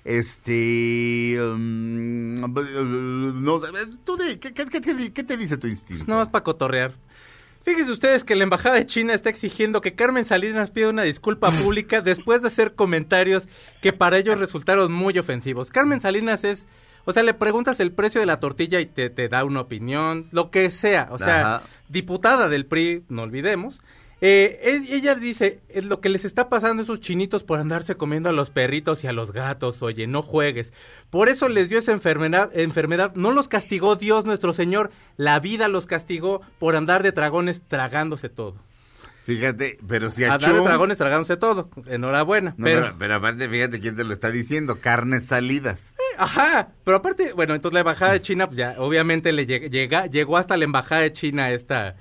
S3: Este. Um, no, ¿tú de, ¿qué, qué, qué, qué, te dice tu instinto?
S6: no, es para cotorrear. Fíjense ustedes que la Embajada de China está exigiendo que Carmen Salinas pida una disculpa pública después de hacer comentarios que para ellos resultaron muy ofensivos. Carmen Salinas es, o sea, le preguntas el precio de la tortilla y te, te da una opinión, lo que sea, o sea, diputada del PRI, no olvidemos, eh, ella dice, es lo que les está pasando a esos chinitos por andarse comiendo a los perritos y a los gatos, oye, no juegues. Por eso les dio esa enfermedad, enfermedad, no los castigó Dios nuestro Señor, la vida los castigó por andar de dragones tragándose todo.
S3: Fíjate, pero si a
S6: Andar de dragones tragándose todo, enhorabuena.
S3: pero... pero... aparte, fíjate quién te lo está diciendo, carnes salidas.
S6: Eh, ajá, pero aparte, bueno, entonces la embajada de China, pues ya, obviamente le llega, llegó hasta la embajada de China esta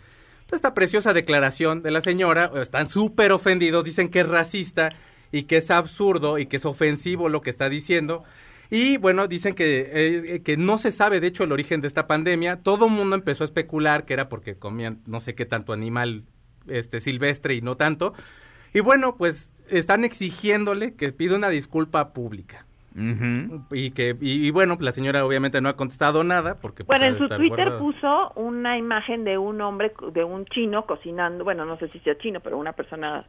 S6: esta preciosa declaración de la señora, están súper ofendidos, dicen que es racista y que es absurdo y que es ofensivo lo que está diciendo. Y bueno, dicen que, eh, que no se sabe de hecho el origen de esta pandemia. Todo el mundo empezó a especular que era porque comían no sé qué tanto animal este silvestre y no tanto. Y bueno, pues están exigiéndole que pida una disculpa pública. Y que y, bueno, la señora obviamente no ha contestado nada porque
S4: pues, bueno en su Twitter puso una imagen de un hombre de un chino cocinando, bueno no sé si sea chino, pero una persona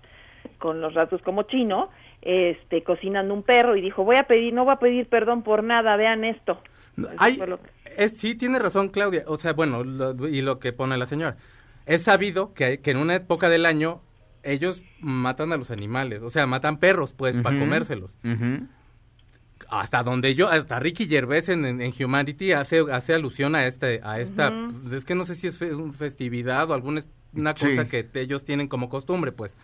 S4: con los rasgos como chino, este cocinando un perro y dijo voy a pedir no voy a pedir perdón por nada, vean esto.
S6: Hay, es, sí tiene razón Claudia, o sea bueno y lo que pone la señora. Es sabido que, que en una época del año ellos matan a los animales, o sea matan perros pues para comérselos hasta donde yo, hasta Ricky Gervais en, en, Humanity hace, hace alusión a este, a esta, pues, es que no sé si es una festividad o alguna una cosa que ellos tienen como costumbre, pues.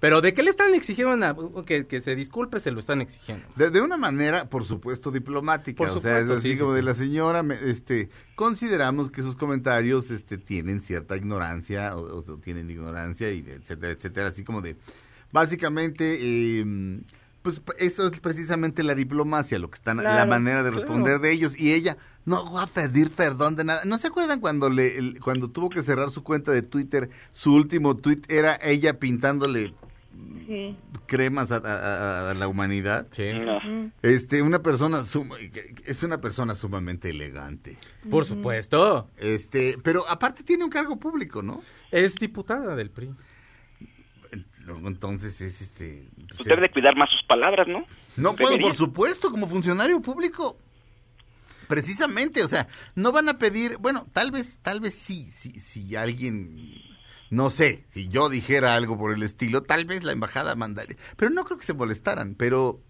S6: Pero ¿de qué le están exigiendo que, que, se disculpe? Se lo están exigiendo.
S3: De, una manera, por supuesto, diplomática. o sea, es así como de la señora, este, consideramos que sus comentarios este, tienen cierta ignorancia o, tienen ignorancia, y etcétera, etcétera. Así como de, básicamente, eh, pues eso es precisamente la diplomacia, lo que están, la manera de responder de ellos. Y ella no va a pedir perdón de nada. ¿No se acuerdan cuando le, cuando tuvo que cerrar su cuenta de Twitter? Su último tweet era ella pintándole cremas a, la humanidad.
S6: Sí.
S3: Este, una persona es una persona sumamente elegante.
S6: Por supuesto.
S3: Este, pero aparte tiene un cargo público, ¿no?
S6: Es diputada del PRI
S3: entonces es este...
S5: Pues Usted debe cuidar más sus palabras, ¿no?
S3: No, puedo, por supuesto, como funcionario público. Precisamente, o sea, no van a pedir, bueno, tal vez, tal vez sí, si, si alguien no sé, si yo dijera algo por el estilo, tal vez la embajada mandaría, pero no creo que se molestaran, pero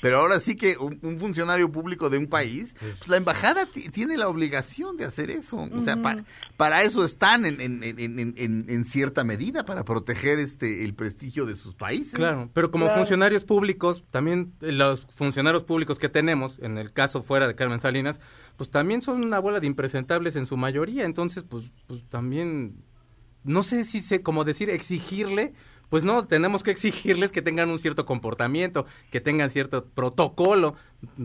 S3: pero ahora sí que un, un funcionario público de un país, pues la embajada ti- tiene la obligación de hacer eso. O sea, pa- para eso están en, en, en, en- en- en cierta medida, para proteger este el prestigio de sus países.
S6: Claro, pero como
S4: Claro.
S6: funcionarios públicos, también eh, los funcionarios públicos que tenemos, en el caso fuera de Carmen Salinas, pues también son una bola de impresentables en su mayoría, entonces pues, pues también, no sé si sé cómo decir, exigirle, pues no, tenemos que exigirles que tengan un cierto comportamiento, que tengan cierto protocolo,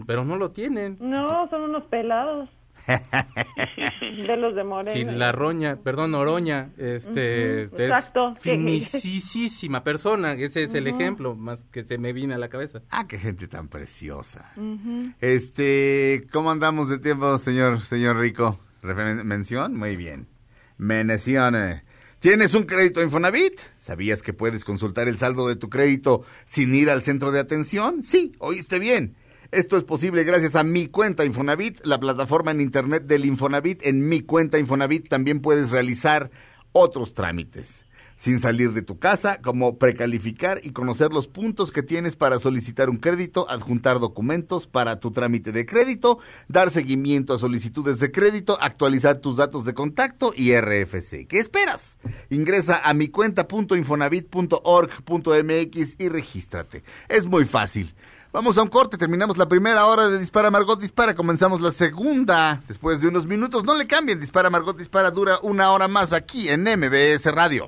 S6: pero no lo tienen.
S4: No, son unos pelados. de los de Morena.
S6: Si la roña, perdón, Oroña, este, es
S4: exacto.
S6: finisísima persona, ese es el ejemplo más que se me viene a la cabeza.
S3: Ah, qué gente tan preciosa. Este, ¿cómo andamos de tiempo, señor, señor Rico? ¿Mención? Muy bien. Mención. ¿Tienes un crédito Infonavit? ¿Sabías que puedes consultar el saldo de tu crédito sin ir al centro de atención? Sí, oíste bien. Esto es posible gracias a Mi Cuenta Infonavit, la plataforma en internet del Infonavit. En Mi Cuenta Infonavit también puedes realizar otros trámites sin salir de tu casa, como precalificar y conocer los puntos que tienes para solicitar un crédito, adjuntar documentos para tu trámite de crédito, dar seguimiento a solicitudes de crédito, actualizar tus datos de contacto y RFC. ¿Qué esperas? Ingresa a mi cuenta.infonavit.org.mx y regístrate. Es muy fácil. Vamos a un corte, terminamos la primera hora de Dispara Margot Dispara, comenzamos la segunda después de unos minutos. No le cambien, Dispara Margot Dispara dura una hora más aquí en MBS Radio.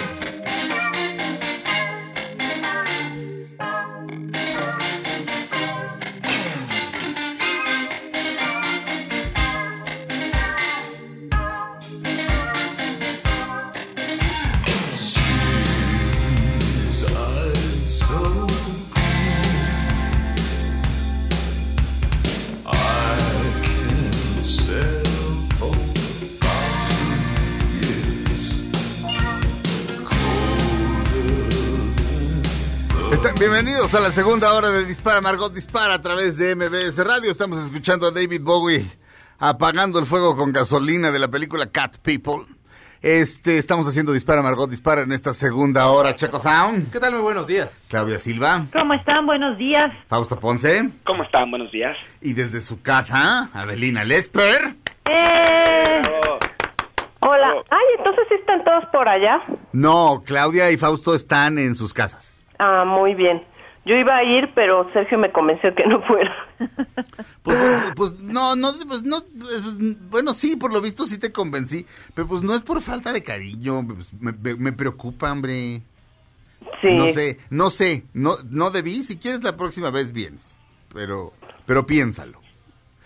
S3: Bienvenidos a la segunda hora de Dispara Margot Dispara a través de MBS Radio. Estamos escuchando a David Bowie apagando el fuego con gasolina de la película Cat People. Este, estamos haciendo Dispara Margot Dispara en esta segunda hora. Checo Sound,
S6: ¿Qué tal? Muy buenos días.
S3: Claudia Silva,
S4: ¿Cómo están? Buenos días.
S3: Fausto Ponce
S5: ¿Cómo están? Buenos días.
S3: y desde su casa, Adelina Lesper.
S4: ¡Eh! Hola. Ay, entonces están todos por allá.
S3: No, Claudia y Fausto están en sus casas.
S9: Ah, muy bien. Yo iba a ir, pero Sergio me convenció que no fuera.
S3: Pues, pues no, no, pues no, pues, bueno, sí, por lo visto sí te convencí, pero pues no es por falta de cariño, pues, me, me- me preocupa, hombre.
S9: Sí.
S3: No sé, no sé, no, no debí, si quieres la próxima vez vienes, pero, pero piénsalo.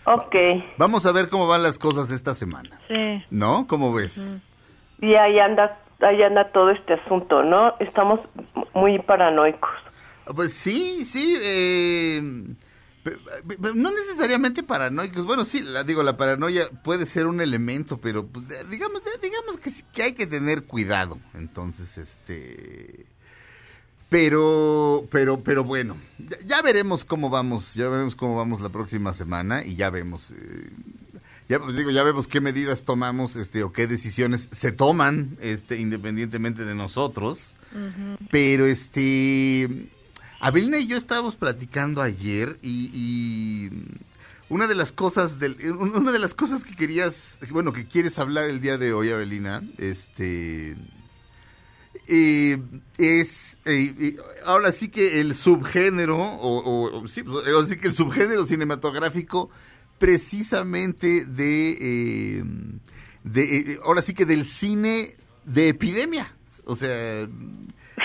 S9: Ok.
S3: Vamos a ver cómo van las cosas esta semana,
S4: Sí.
S3: ¿no? ¿Cómo ves?
S9: Y ahí anda, ahí anda todo este asunto, ¿no? Estamos muy paranoicos.
S3: Pues sí, sí, eh, no necesariamente paranoicos. Bueno, sí, la, digo, la paranoia puede ser un elemento, pero pues, digamos, digamos que, sí, que hay que tener cuidado. Entonces, este, pero, pero, pero bueno, ya, ya veremos cómo vamos, ya veremos cómo vamos la próxima semana y ya vemos. eh, ya pues, digo, ya vemos qué medidas tomamos, este, o qué decisiones se toman, este, independientemente de nosotros. Pero este, Abelina y yo estábamos platicando ayer y, una de las cosas del, una de las cosas que querías, bueno, que quieres hablar el día de hoy, Abelina, este, eh, es eh, eh, ahora sí que el subgénero o, sí, sí que el subgénero cinematográfico precisamente de, de ahora sí que del cine de epidemia, o sea,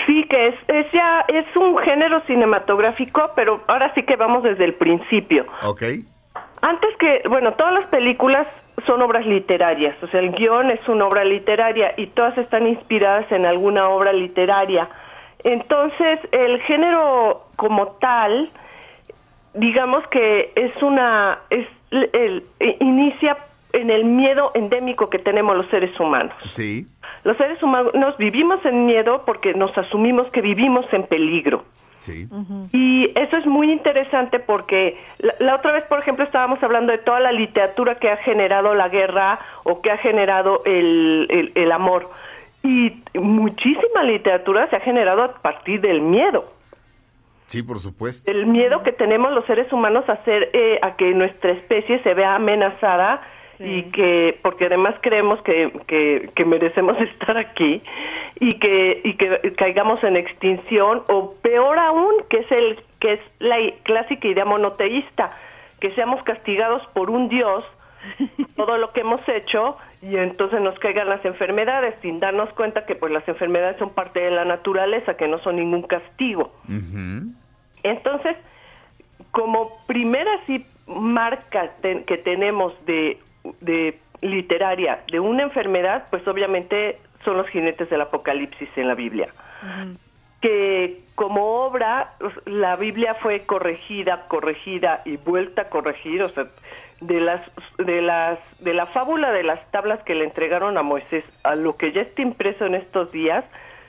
S9: Sí, que es, es ya, es un género cinematográfico, pero ahora sí que vamos desde el principio.
S3: ok,
S9: Antes que, bueno, todas las películas son obras literarias, o sea, el guion es una obra literaria y todas están inspiradas en alguna obra literaria. Entonces, el género como tal, digamos que es una, es el, inicia en el miedo endémico que tenemos los seres humanos.
S3: Sí.
S9: Los seres humanos vivimos en miedo porque nos asumimos que vivimos en peligro.
S3: Sí.
S9: Y eso es muy interesante porque la, otra vez, por ejemplo, estábamos hablando de toda la literatura que ha generado la guerra o que ha generado el, el, amor. Y muchísima literatura se ha generado a partir del miedo.
S3: Sí, por supuesto.
S9: El miedo que tenemos los seres humanos a hacer eh, a que nuestra especie se vea amenazada y que porque además creemos que, que, merecemos estar aquí y que y que caigamos en extinción o peor aún que es el que es la clásica idea monoteísta que seamos castigados por un dios todo lo que hemos hecho y entonces nos caigan las enfermedades sin darnos cuenta que pues las enfermedades son parte de la naturaleza que no son ningún castigo. Entonces como primera sí marca que tenemos de de literaria de una enfermedad, pues obviamente son los jinetes del apocalipsis en la Biblia. Que como obra, pues, la Biblia fue corregida, corregida y vuelta a corregir, o sea, de las de las de la fábula de las tablas que le entregaron a Moisés a lo que ya está impreso en estos días,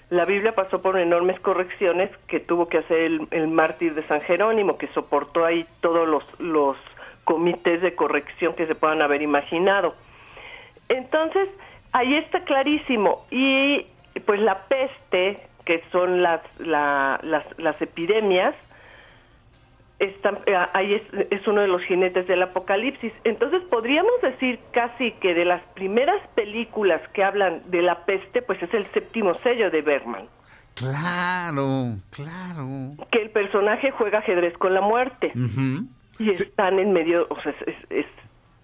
S9: la Biblia pasó por enormes correcciones que tuvo que hacer el, el mártir de San Jerónimo, que soportó ahí todos los, los comités de corrección que se puedan haber imaginado. Entonces, ahí está clarísimo. Y pues la peste, que son las, las, las epidemias, está, eh, ahí es, es, uno de los jinetes del apocalipsis. Entonces podríamos decir casi que de las primeras películas que hablan de la peste, pues es el séptimo sello de Bergman.
S3: Claro, claro.
S9: Que el personaje juega ajedrez con la muerte y están en medio, o sea, es, es,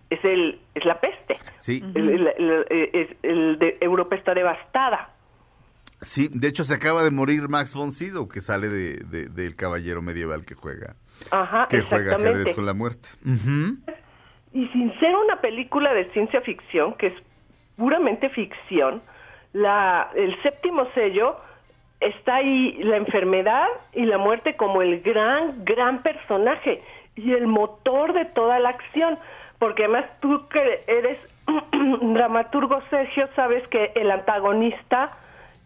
S9: es, el, es la peste.
S3: Sí.
S9: El, de Europa está devastada.
S3: Sí, de hecho se acaba de morir Max von Sydow, que sale de, del caballero medieval que juega.
S9: Ajá,
S3: que juega ajedrez con la muerte.
S9: Y sin ser una película de ciencia ficción, que es puramente ficción, la, el séptimo sello está ahí la enfermedad y la muerte como el gran, gran personaje y el motor de toda la acción, porque además tú que eres dramaturgo, Sergio, sabes que el antagonista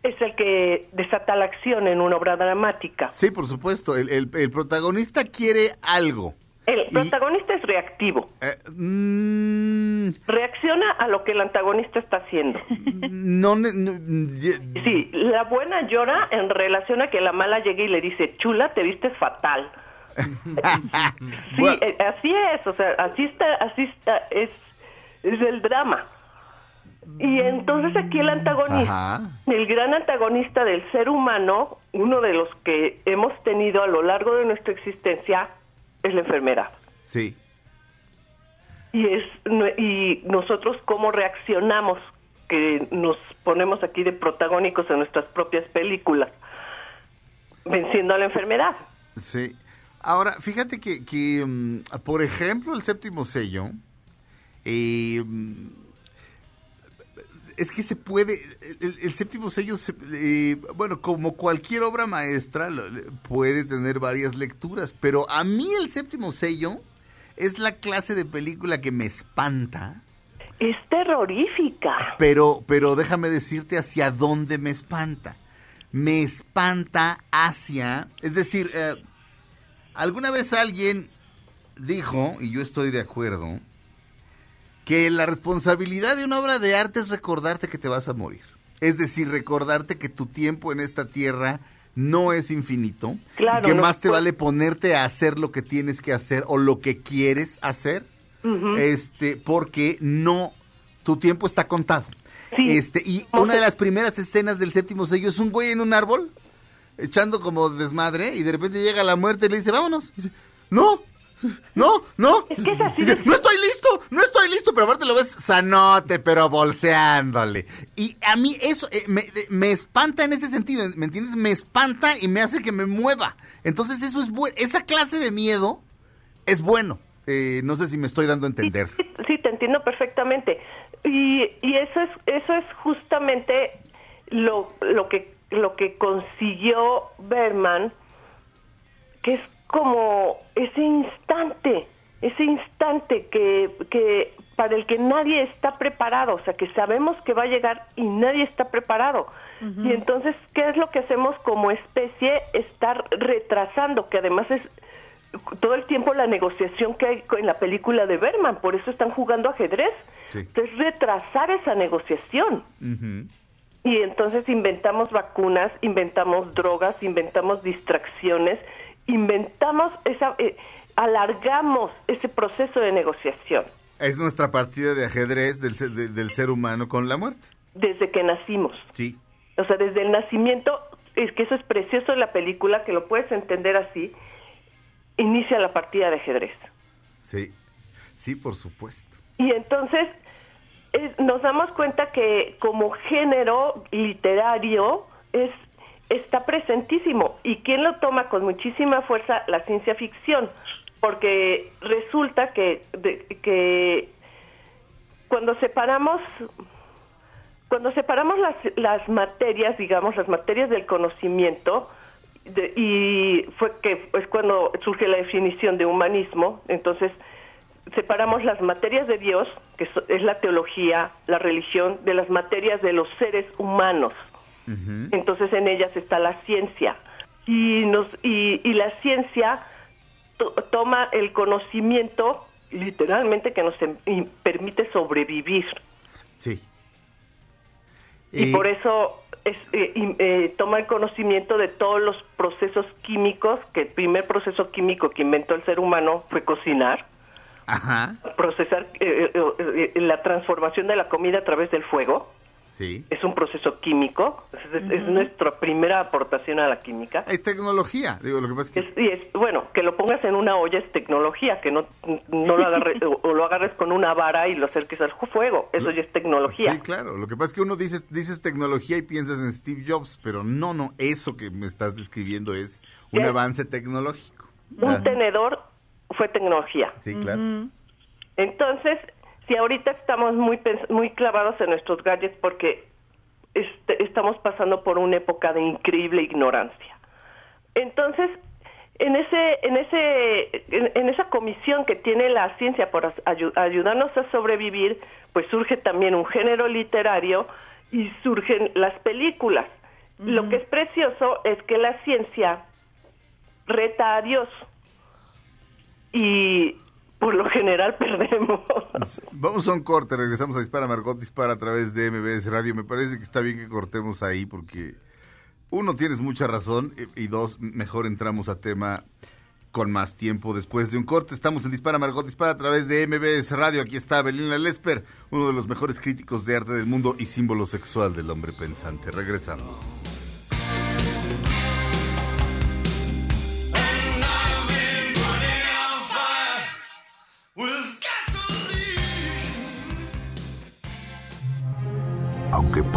S9: es el que desata la acción en una obra dramática.
S3: Sí, por supuesto, el, el, protagonista quiere algo.
S9: El protagonista es reactivo.
S3: Eh, mm,
S9: Reacciona a lo que el antagonista está haciendo.
S3: No,
S9: sí, la buena llora en relación a que la mala llegue y le dice, chula, te vistes fatal. sí, eh, así es, o sea, así está, así está, es, es el drama. Y entonces aquí el antagonista, el gran antagonista del ser humano, uno de los que hemos tenido a lo largo de nuestra existencia, es la enfermedad.
S3: Sí.
S9: Y, es, y nosotros cómo reaccionamos, que nos ponemos aquí de protagónicos en nuestras propias películas, venciendo a la enfermedad.
S3: Sí. Ahora, fíjate que, mm, por ejemplo, el séptimo sello, eh, mm, es que se puede, el, séptimo sello, eh, bueno, como cualquier obra maestra, puede tener varias lecturas, pero a mí el séptimo sello es la clase de película que me espanta.
S9: Es terrorífica.
S3: Pero, pero déjame decirte hacia dónde me espanta. Me espanta hacia, es decir, eh, Alguna vez alguien dijo, y yo estoy de acuerdo, que la responsabilidad de una obra de arte es recordarte que te vas a morir. Es decir, recordarte que tu tiempo en esta tierra no es infinito. y que más te vale ponerte a hacer lo que tienes que hacer o lo que quieres hacer. Este, porque no, tu tiempo está contado. Este, y una de las primeras escenas del séptimo sello es un güey en un árbol echando como desmadre y de repente llega la muerte y le dice, vámonos. dice, no, no, no.
S9: Es que es así.
S3: Dice, no estoy listo, no estoy listo, pero aparte lo ves sanote, pero bolseándole. Y a mí eso eh, me, me, espanta en ese sentido, ¿me entiendes? Me espanta y me hace que me mueva. Entonces eso es bueno. Esa clase de miedo es bueno. Eh, no sé si me estoy dando a entender.
S9: Sí, te entiendo perfectamente. Y, y eso es eso es justamente lo, lo que lo que consiguió Berman, que es como ese instante, ese instante que, que para el que nadie está preparado, o sea, que sabemos que va a llegar y nadie está preparado. Y entonces, ¿qué es lo que hacemos como especie? Estar retrasando, que además es todo el tiempo la negociación que hay en la película de Berman, por eso están jugando ajedrez. Es retrasar esa negociación. Y entonces inventamos vacunas, inventamos drogas, inventamos distracciones, inventamos esa, eh, alargamos ese proceso de negociación.
S3: Es nuestra partida de ajedrez del, de- del ser humano con la muerte.
S9: Desde que nacimos.
S3: Sí.
S9: O sea, desde el nacimiento, es que eso es precioso en la película, que lo puedes entender así, inicia la partida de ajedrez.
S3: Sí, sí, por supuesto.
S9: Y entonces es- nos damos cuenta que como género literario es está presentísimo. ¿Y quién lo toma con muchísima fuerza? La ciencia ficción. Porque resulta que, de- que cuando separamos cuando separamos las, las materias, digamos, las materias del conocimiento, de- y fue que es cuando surge la definición de humanismo, entonces separamos las materias de Dios, que es la teología, la religión, de las materias de los seres humanos. Entonces en ellas está la ciencia. Y, nos, y, y la ciencia to- toma el conocimiento literalmente que nos em- permite sobrevivir.
S3: Sí.
S9: Y por eso es, eh, eh, toma el conocimiento de todos los procesos químicos, que el primer proceso químico que inventó el ser humano fue cocinar,
S3: Ajá,
S9: procesar eh, eh, eh, la transformación de la comida a través del fuego.
S3: sí.
S9: Es un proceso químico, es, es nuestra primera aportación a la química.
S3: Es tecnología. Digo, lo que pasa es que...
S9: Es- y es, bueno, que lo pongas en una olla es tecnología, que no, no lo agarres o, o lo agarres con una vara y lo acerques al fuego, eso ya es tecnología.
S3: Sí, claro. Lo que pasa es que uno dice, dices tecnología y piensas en Steve Jobs, pero no, no, eso que me estás describiendo es un
S9: ¿Qué?
S3: avance tecnológico.
S9: Un tenedor fue tecnología.
S3: Sí, claro.
S9: Entonces, si ahorita estamos muy pens- muy clavados en nuestros gadgets porque este, estamos pasando por una época de increíble ignorancia. Entonces, en ese en ese en, en esa comisión que tiene la ciencia por ayudarnos a sobrevivir, pues surge también un género literario y surgen las películas. Lo que es precioso es que la ciencia reta a Dios y por lo general perdemos.
S3: Vamos a un corte, regresamos a Dispara Margot Dispara a través de MBS Radio. Me parece que está bien que cortemos ahí porque uno, tienes mucha razón y y dos, mejor entramos a tema con más tiempo después de un corte. Estamos en Dispara Margot Dispara a través de MBS Radio. Aquí está Belina Lesper, uno de los mejores críticos de arte del mundo y símbolo sexual del hombre pensante. Regresamos.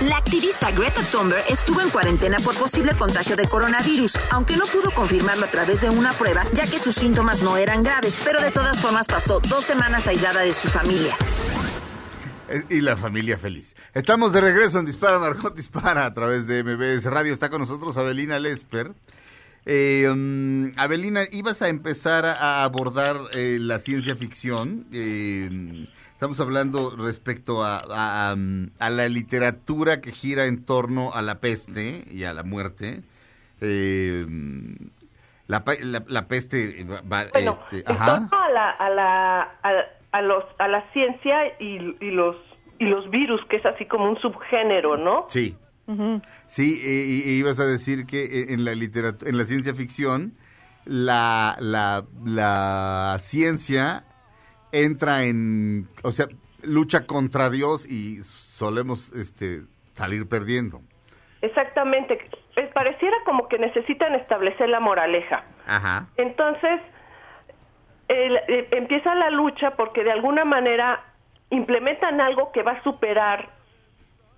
S8: La activista Greta Thunberg estuvo en cuarentena por posible contagio de coronavirus, aunque no pudo confirmarlo a través de una prueba, ya que sus síntomas no eran graves, pero de todas formas pasó dos semanas aislada de su familia.
S3: Eh, Y la familia feliz. Estamos de regreso en Dispara Margot Dispara a través de MBS Radio. Está con nosotros Abelina Lesper. Eh, mm, Abelina, ibas a empezar a, a abordar eh, la ciencia ficción. Eh, estamos hablando respecto a, a- la literatura que gira en torno a la peste y a la muerte. Eh, la, la- la peste, va-
S9: Bueno,
S3: este,
S9: en
S3: ajá.
S9: torno a la, a la, a, a los, a la ciencia y, y los y los virus, que es así como un subgénero, ¿no?
S3: Sí. Sí, eh, y, y ibas a decir que eh, en la literatura, en la ciencia ficción, la, la, la ciencia entra en, o sea, lucha contra Dios y solemos este, salir perdiendo.
S9: Exactamente. Pareciera como que necesitan establecer la moraleja.
S3: Ajá.
S9: Entonces, el- eh, empieza la lucha porque de alguna manera implementan algo que va a superar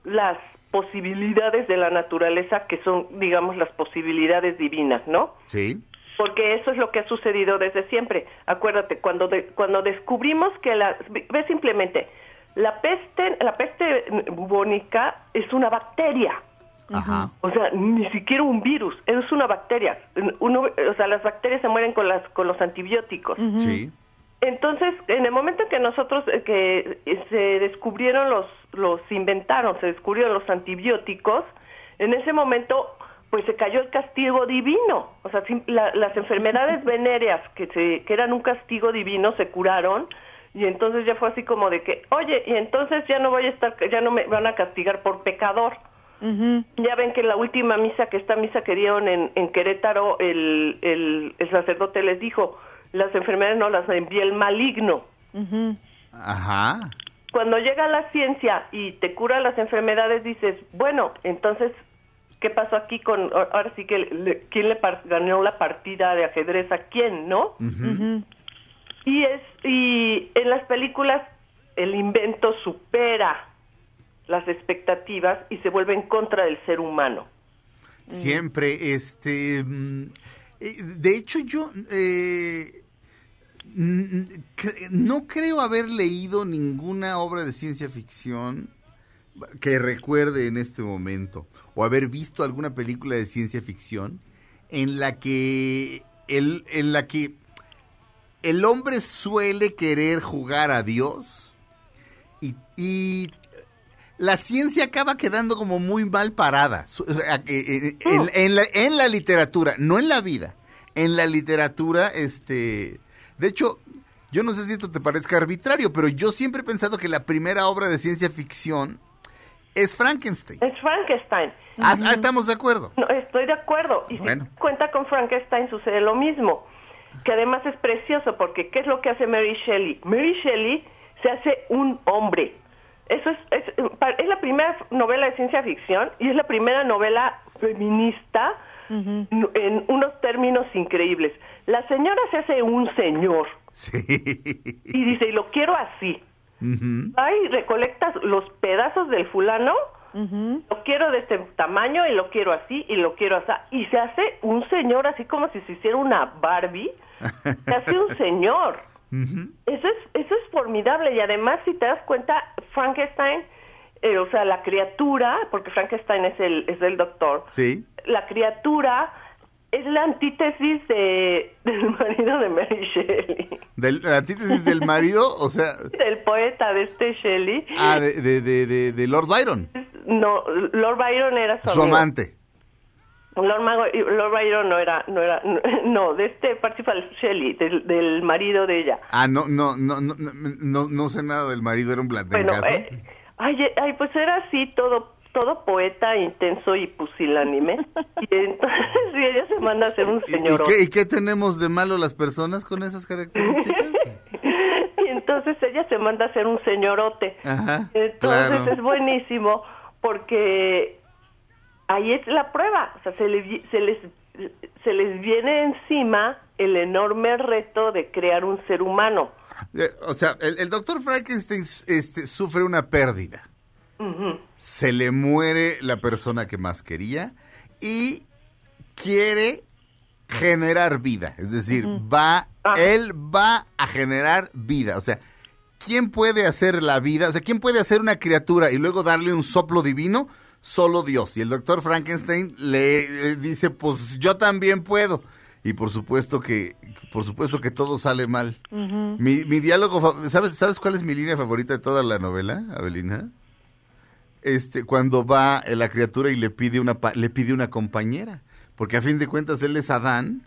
S9: las posibilidades de la naturaleza, que son, digamos, las posibilidades divinas, ¿no?
S3: Sí.
S9: Porque eso es lo que ha sucedido desde siempre. Acuérdate, cuando de- cuando descubrimos que la ve simplemente la peste la peste bubónica es una bacteria.
S3: Ajá.
S9: O sea, ni siquiera un virus, es una bacteria. Uno, o sea, las bacterias se mueren con las con los antibióticos.
S3: Sí.
S9: Entonces, en el momento en que nosotros eh, que eh, se descubrieron los los inventaron, se descubrieron los antibióticos, en ese momento pues se cayó el castigo divino. O sea, la- las enfermedades venéreas que se que eran un castigo divino se curaron y entonces ya fue así como de que, "Oye, y entonces ya no voy a estar ya no me van a castigar por pecador." Ya ven que en la última misa, que esta misa que dieron en, en Querétaro, el, el, el sacerdote les dijo, las enfermedades no las envía el maligno.
S3: Ajá.
S9: Cuando llega la ciencia y te cura las enfermedades, dices, bueno, entonces, ¿qué pasó aquí con, ahora sí que, le- ¿quién le par- ganó la partida de ajedrez a quién, no? Y es, y en las películas el invento supera las expectativas y se vuelve en contra del ser humano.
S3: Siempre, este... mm, eh, De hecho, yo eh, mm, no creo haber leído ninguna obra de ciencia ficción que recuerde en este momento, o haber visto alguna película de ciencia ficción en la que el, en la que el hombre suele querer jugar a Dios y, y la ciencia acaba quedando como muy mal parada que, eh, en, en la, en la literatura, no en la vida, en la literatura, este, de hecho, yo no sé si esto te parezca arbitrario, pero yo siempre he pensado que la primera obra de ciencia ficción es Frankenstein.
S9: Es Frankenstein.
S3: Ah, ah, estamos de acuerdo.
S9: No, estoy de acuerdo. Y
S3: Bueno.
S9: si cuenta con Frankenstein sucede lo mismo. Que además es precioso porque ¿qué es lo que hace Mary Shelley? Mary Shelley se hace un hombre. Eso es, es, es la primera novela de ciencia ficción y es la primera novela feminista en unos términos increíbles. La señora se hace un señor
S3: Sí.
S9: y dice, y lo quiero así. Va y recolectas los pedazos del fulano, lo quiero de este tamaño y lo quiero así y lo quiero así. Y se hace un señor así como si se hiciera una Barbie. Se hace un señor. Eso es, eso es formidable y además si te das cuenta, Frankenstein, eh, o sea, la criatura, porque Frankenstein es el, es el doctor,
S3: Sí.
S9: la criatura es la antítesis de, del marido de Mary Shelley,
S3: Del, la antítesis del marido, o sea,
S9: del poeta de este Shelley.
S3: ah, de, de, de, Lord Byron,
S9: No, Lord Byron era su,
S3: su amante.
S9: Lord, Mago- Lord Byron no era, no era, no, de este Parsifal Shelley, del, del marido de ella.
S3: Ah, no, no, no, no, no, no, sé nada del marido, era un
S9: Bueno,
S3: blandengazo.
S9: eh, ay, ay, pues era así, todo, todo poeta, intenso y pusilánime. y entonces sí, ella se manda a hacer un
S3: ¿Y- ¿Y,
S9: señor.
S3: qué, y qué tenemos de malo las personas con esas características?
S9: y entonces ella se manda a hacer un señorote.
S3: Ajá,
S9: Entonces
S3: claro.
S9: es buenísimo porque ahí es la prueba, o sea, se, le vi- se les se les viene encima el enorme reto de crear un ser humano.
S3: Eh, O sea, el, el doctor Frankenstein este, sufre una pérdida. Se le muere la persona que más quería y quiere generar vida. Es decir, va,
S9: Ah.
S3: él va a generar vida. O sea, ¿quién puede hacer la vida? O sea, ¿quién puede hacer una criatura y luego darle un soplo divino? Solo Dios. Y el doctor Frankenstein le eh, dice, pues yo también puedo. Y por supuesto que, por supuesto que todo sale mal. mi, mi diálogo, ¿sabes, ¿sabes cuál es mi línea favorita de toda la novela, Abelina? Este, cuando va eh, la criatura y le pide una, pa- le pide una compañera. Porque a fin de cuentas él es Adán,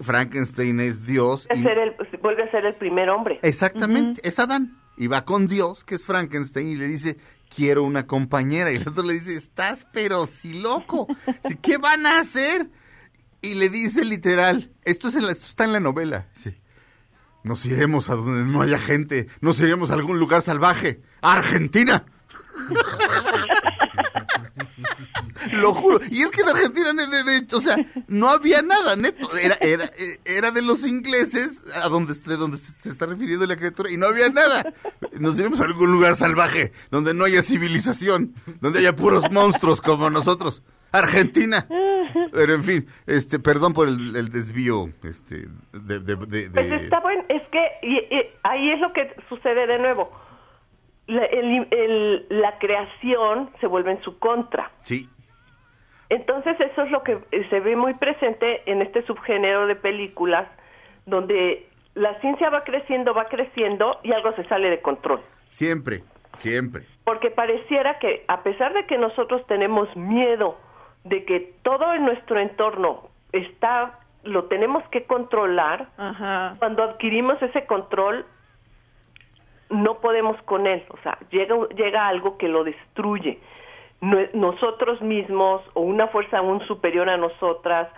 S3: Frankenstein es Dios.
S9: Vuelve
S3: y-
S9: a ser el- vuelve a ser el primer hombre.
S3: Exactamente, es Adán. Y va con Dios, que es Frankenstein, y le dice, quiero una compañera. Y el otro le dice, estás pero si loco. ¿Qué van a hacer? Y le dice literal, esto, es en la- esto está en la novela. Dice, nos iremos a donde no haya gente, nos iremos a algún lugar salvaje, a Argentina. Lo juro. Y es que en Argentina, de, de o sea, no había nada, neto. Era, era, era de los ingleses, a donde, de donde se está refiriendo la criatura, y no había nada. Nos iremos a algún lugar salvaje, donde no haya civilización, donde haya puros monstruos como nosotros. Argentina. Pero en fin, este, perdón por el, desvío, este, de, de,
S9: Pues está bueno, es que ahí es lo que sucede de nuevo. La, la creación se vuelve en su contra.
S3: Sí.
S9: Entonces eso es lo que se ve muy presente en este subgénero de películas donde la ciencia va creciendo, va creciendo y algo se sale de control.
S3: Siempre, siempre.
S9: Porque pareciera que a pesar de que nosotros tenemos miedo de que todo en nuestro entorno está lo tenemos que controlar, cuando adquirimos ese control no podemos con él, o sea, llega llega algo que lo destruye. nosotros mismos o una fuerza aún superior a nosotras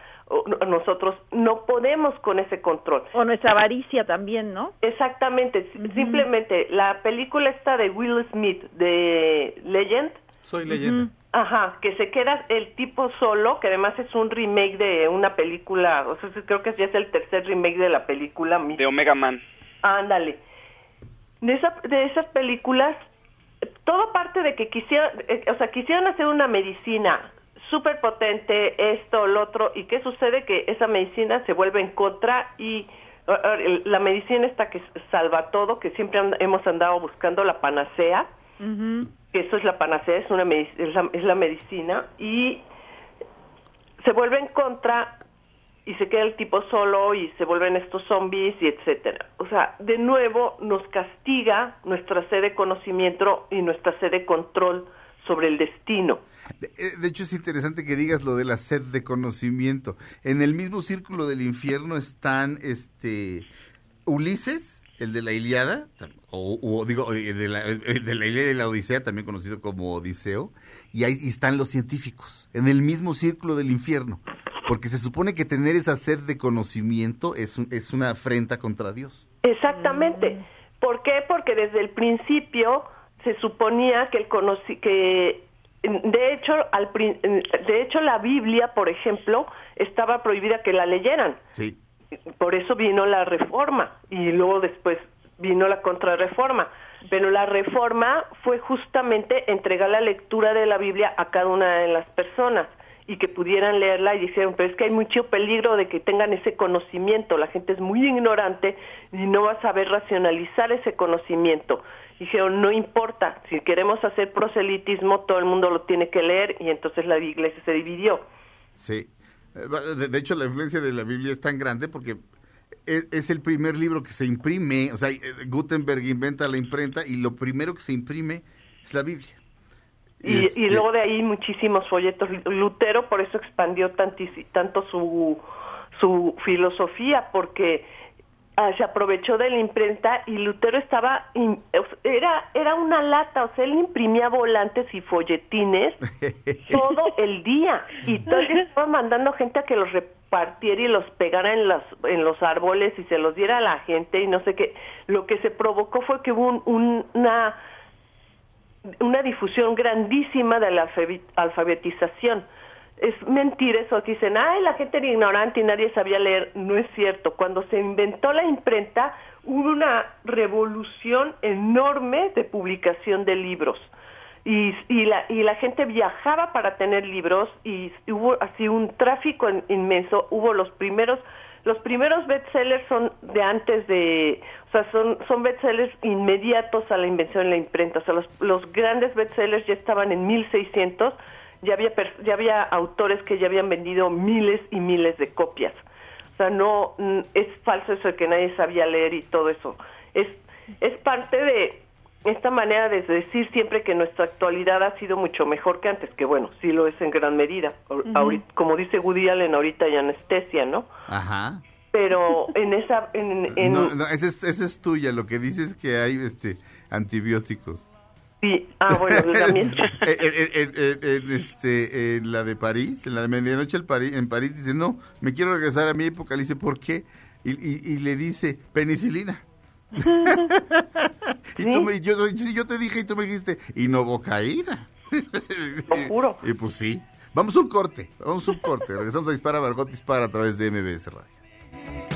S9: nosotros no podemos con ese control.
S4: O nuestra avaricia también, ¿no?
S9: Exactamente. Simplemente la película esta de Will Smith, de Legend.
S6: Soy leyenda.
S9: Ajá, que se queda el tipo solo, que además es un remake de una película, o sea, creo que ya es el tercer remake de la película.
S5: De Omega Man.
S9: Ándale. De, esa, de esas películas, todo parte de que quisieron, eh, o sea, quisieron hacer una medicina súper potente, esto, lo otro, y ¿qué sucede? Que esa medicina se vuelve en contra y la medicina está que salva todo, que siempre hemos andado buscando la panacea que eso es la panacea, es, una, es, la, es la medicina, y se vuelve en contra y se queda el tipo solo y se vuelven estos zombies y etcétera. O sea, de nuevo nos castiga nuestra sed de conocimiento y nuestra sed de control sobre el destino.
S3: De, eh, hecho es interesante que digas lo de la sed de conocimiento. En el mismo círculo del infierno están este Ulises, el de la Iliada, o, digo, eh, de la, eh, de la de la Odisea, también conocido como Odiseo, y ahí están los científicos, en el mismo círculo del infierno, porque se supone que tener esa sed de conocimiento es, es una afrenta contra Dios.
S9: Exactamente. ¿Por qué? Porque desde el principio se suponía que el que de hecho al de hecho la Biblia, por ejemplo, estaba prohibida que la leyeran.
S3: Sí.
S9: Por eso vino la reforma y luego después vino la contrarreforma. Pero la reforma fue justamente entregar la lectura de la Biblia a cada una de las personas y que pudieran leerla y dijeron, pero es que hay mucho peligro de que tengan ese conocimiento, la gente es muy ignorante y no va a saber racionalizar ese conocimiento. Dijeron, no importa, si queremos hacer proselitismo, todo el mundo lo tiene que leer y entonces la iglesia se dividió.
S3: Sí, eh, de hecho la influencia de la Biblia es tan grande porque es, el primer libro que se imprime, o sea, eh, Gutenberg inventa la imprenta y lo primero que se imprime es la Biblia.
S9: Y, este luego de ahí muchísimos folletos. Lutero por eso expandió tanto su, su filosofía, porque Ah, se aprovechó de la imprenta y Lutero estaba era era una lata, o sea, él imprimía volantes y folletines todo el día y todo estaba mandando gente a que los repartiera y los pegara en los en los árboles y se los diera a la gente y no sé qué. Lo que se provocó fue que hubo una una difusión grandísima de la alfabetización es mentira eso dicen, ay, la gente era ignorante y nadie sabía leer. No es cierto. Cuando se inventó la imprenta, hubo una revolución enorme de publicación de libros. Y, y, la, y la gente viajaba para tener libros y hubo así un tráfico inmenso. Hubo los primeros, los primeros bestsellers son de antes de, o sea, son, son bestsellers inmediatos a la invención de la imprenta. O sea, los, los grandes bestsellers ya estaban en 1600 ya había, ya había autores que ya habían vendido miles y miles de copias. O sea, no es falso eso de que nadie sabía leer y todo eso. Es, es parte de esta manera de decir siempre que nuestra actualidad ha sido mucho mejor que antes, que bueno, sí lo es en gran medida. como dice Woody Allen, ahorita hay anestesia, ¿no?
S3: Ajá.
S9: Pero en esa... En,
S3: No, no, esa es, esa es tuya, lo que dices que hay este antibióticos.
S9: Sí, ah, bueno, también.
S3: en, este, en la de París, en la de medianoche en París, dice, no, me quiero regresar a mi época. Le dice, ¿por qué? Y, y, le dice, penicilina. y tú me, yo, yo te dije y tú me dijiste, y novocaína.
S9: Lo juro.
S3: Y pues sí. Vamos a un corte, vamos a un corte. Regresamos a Dispara, Margot Dispara a través de MBS Radio.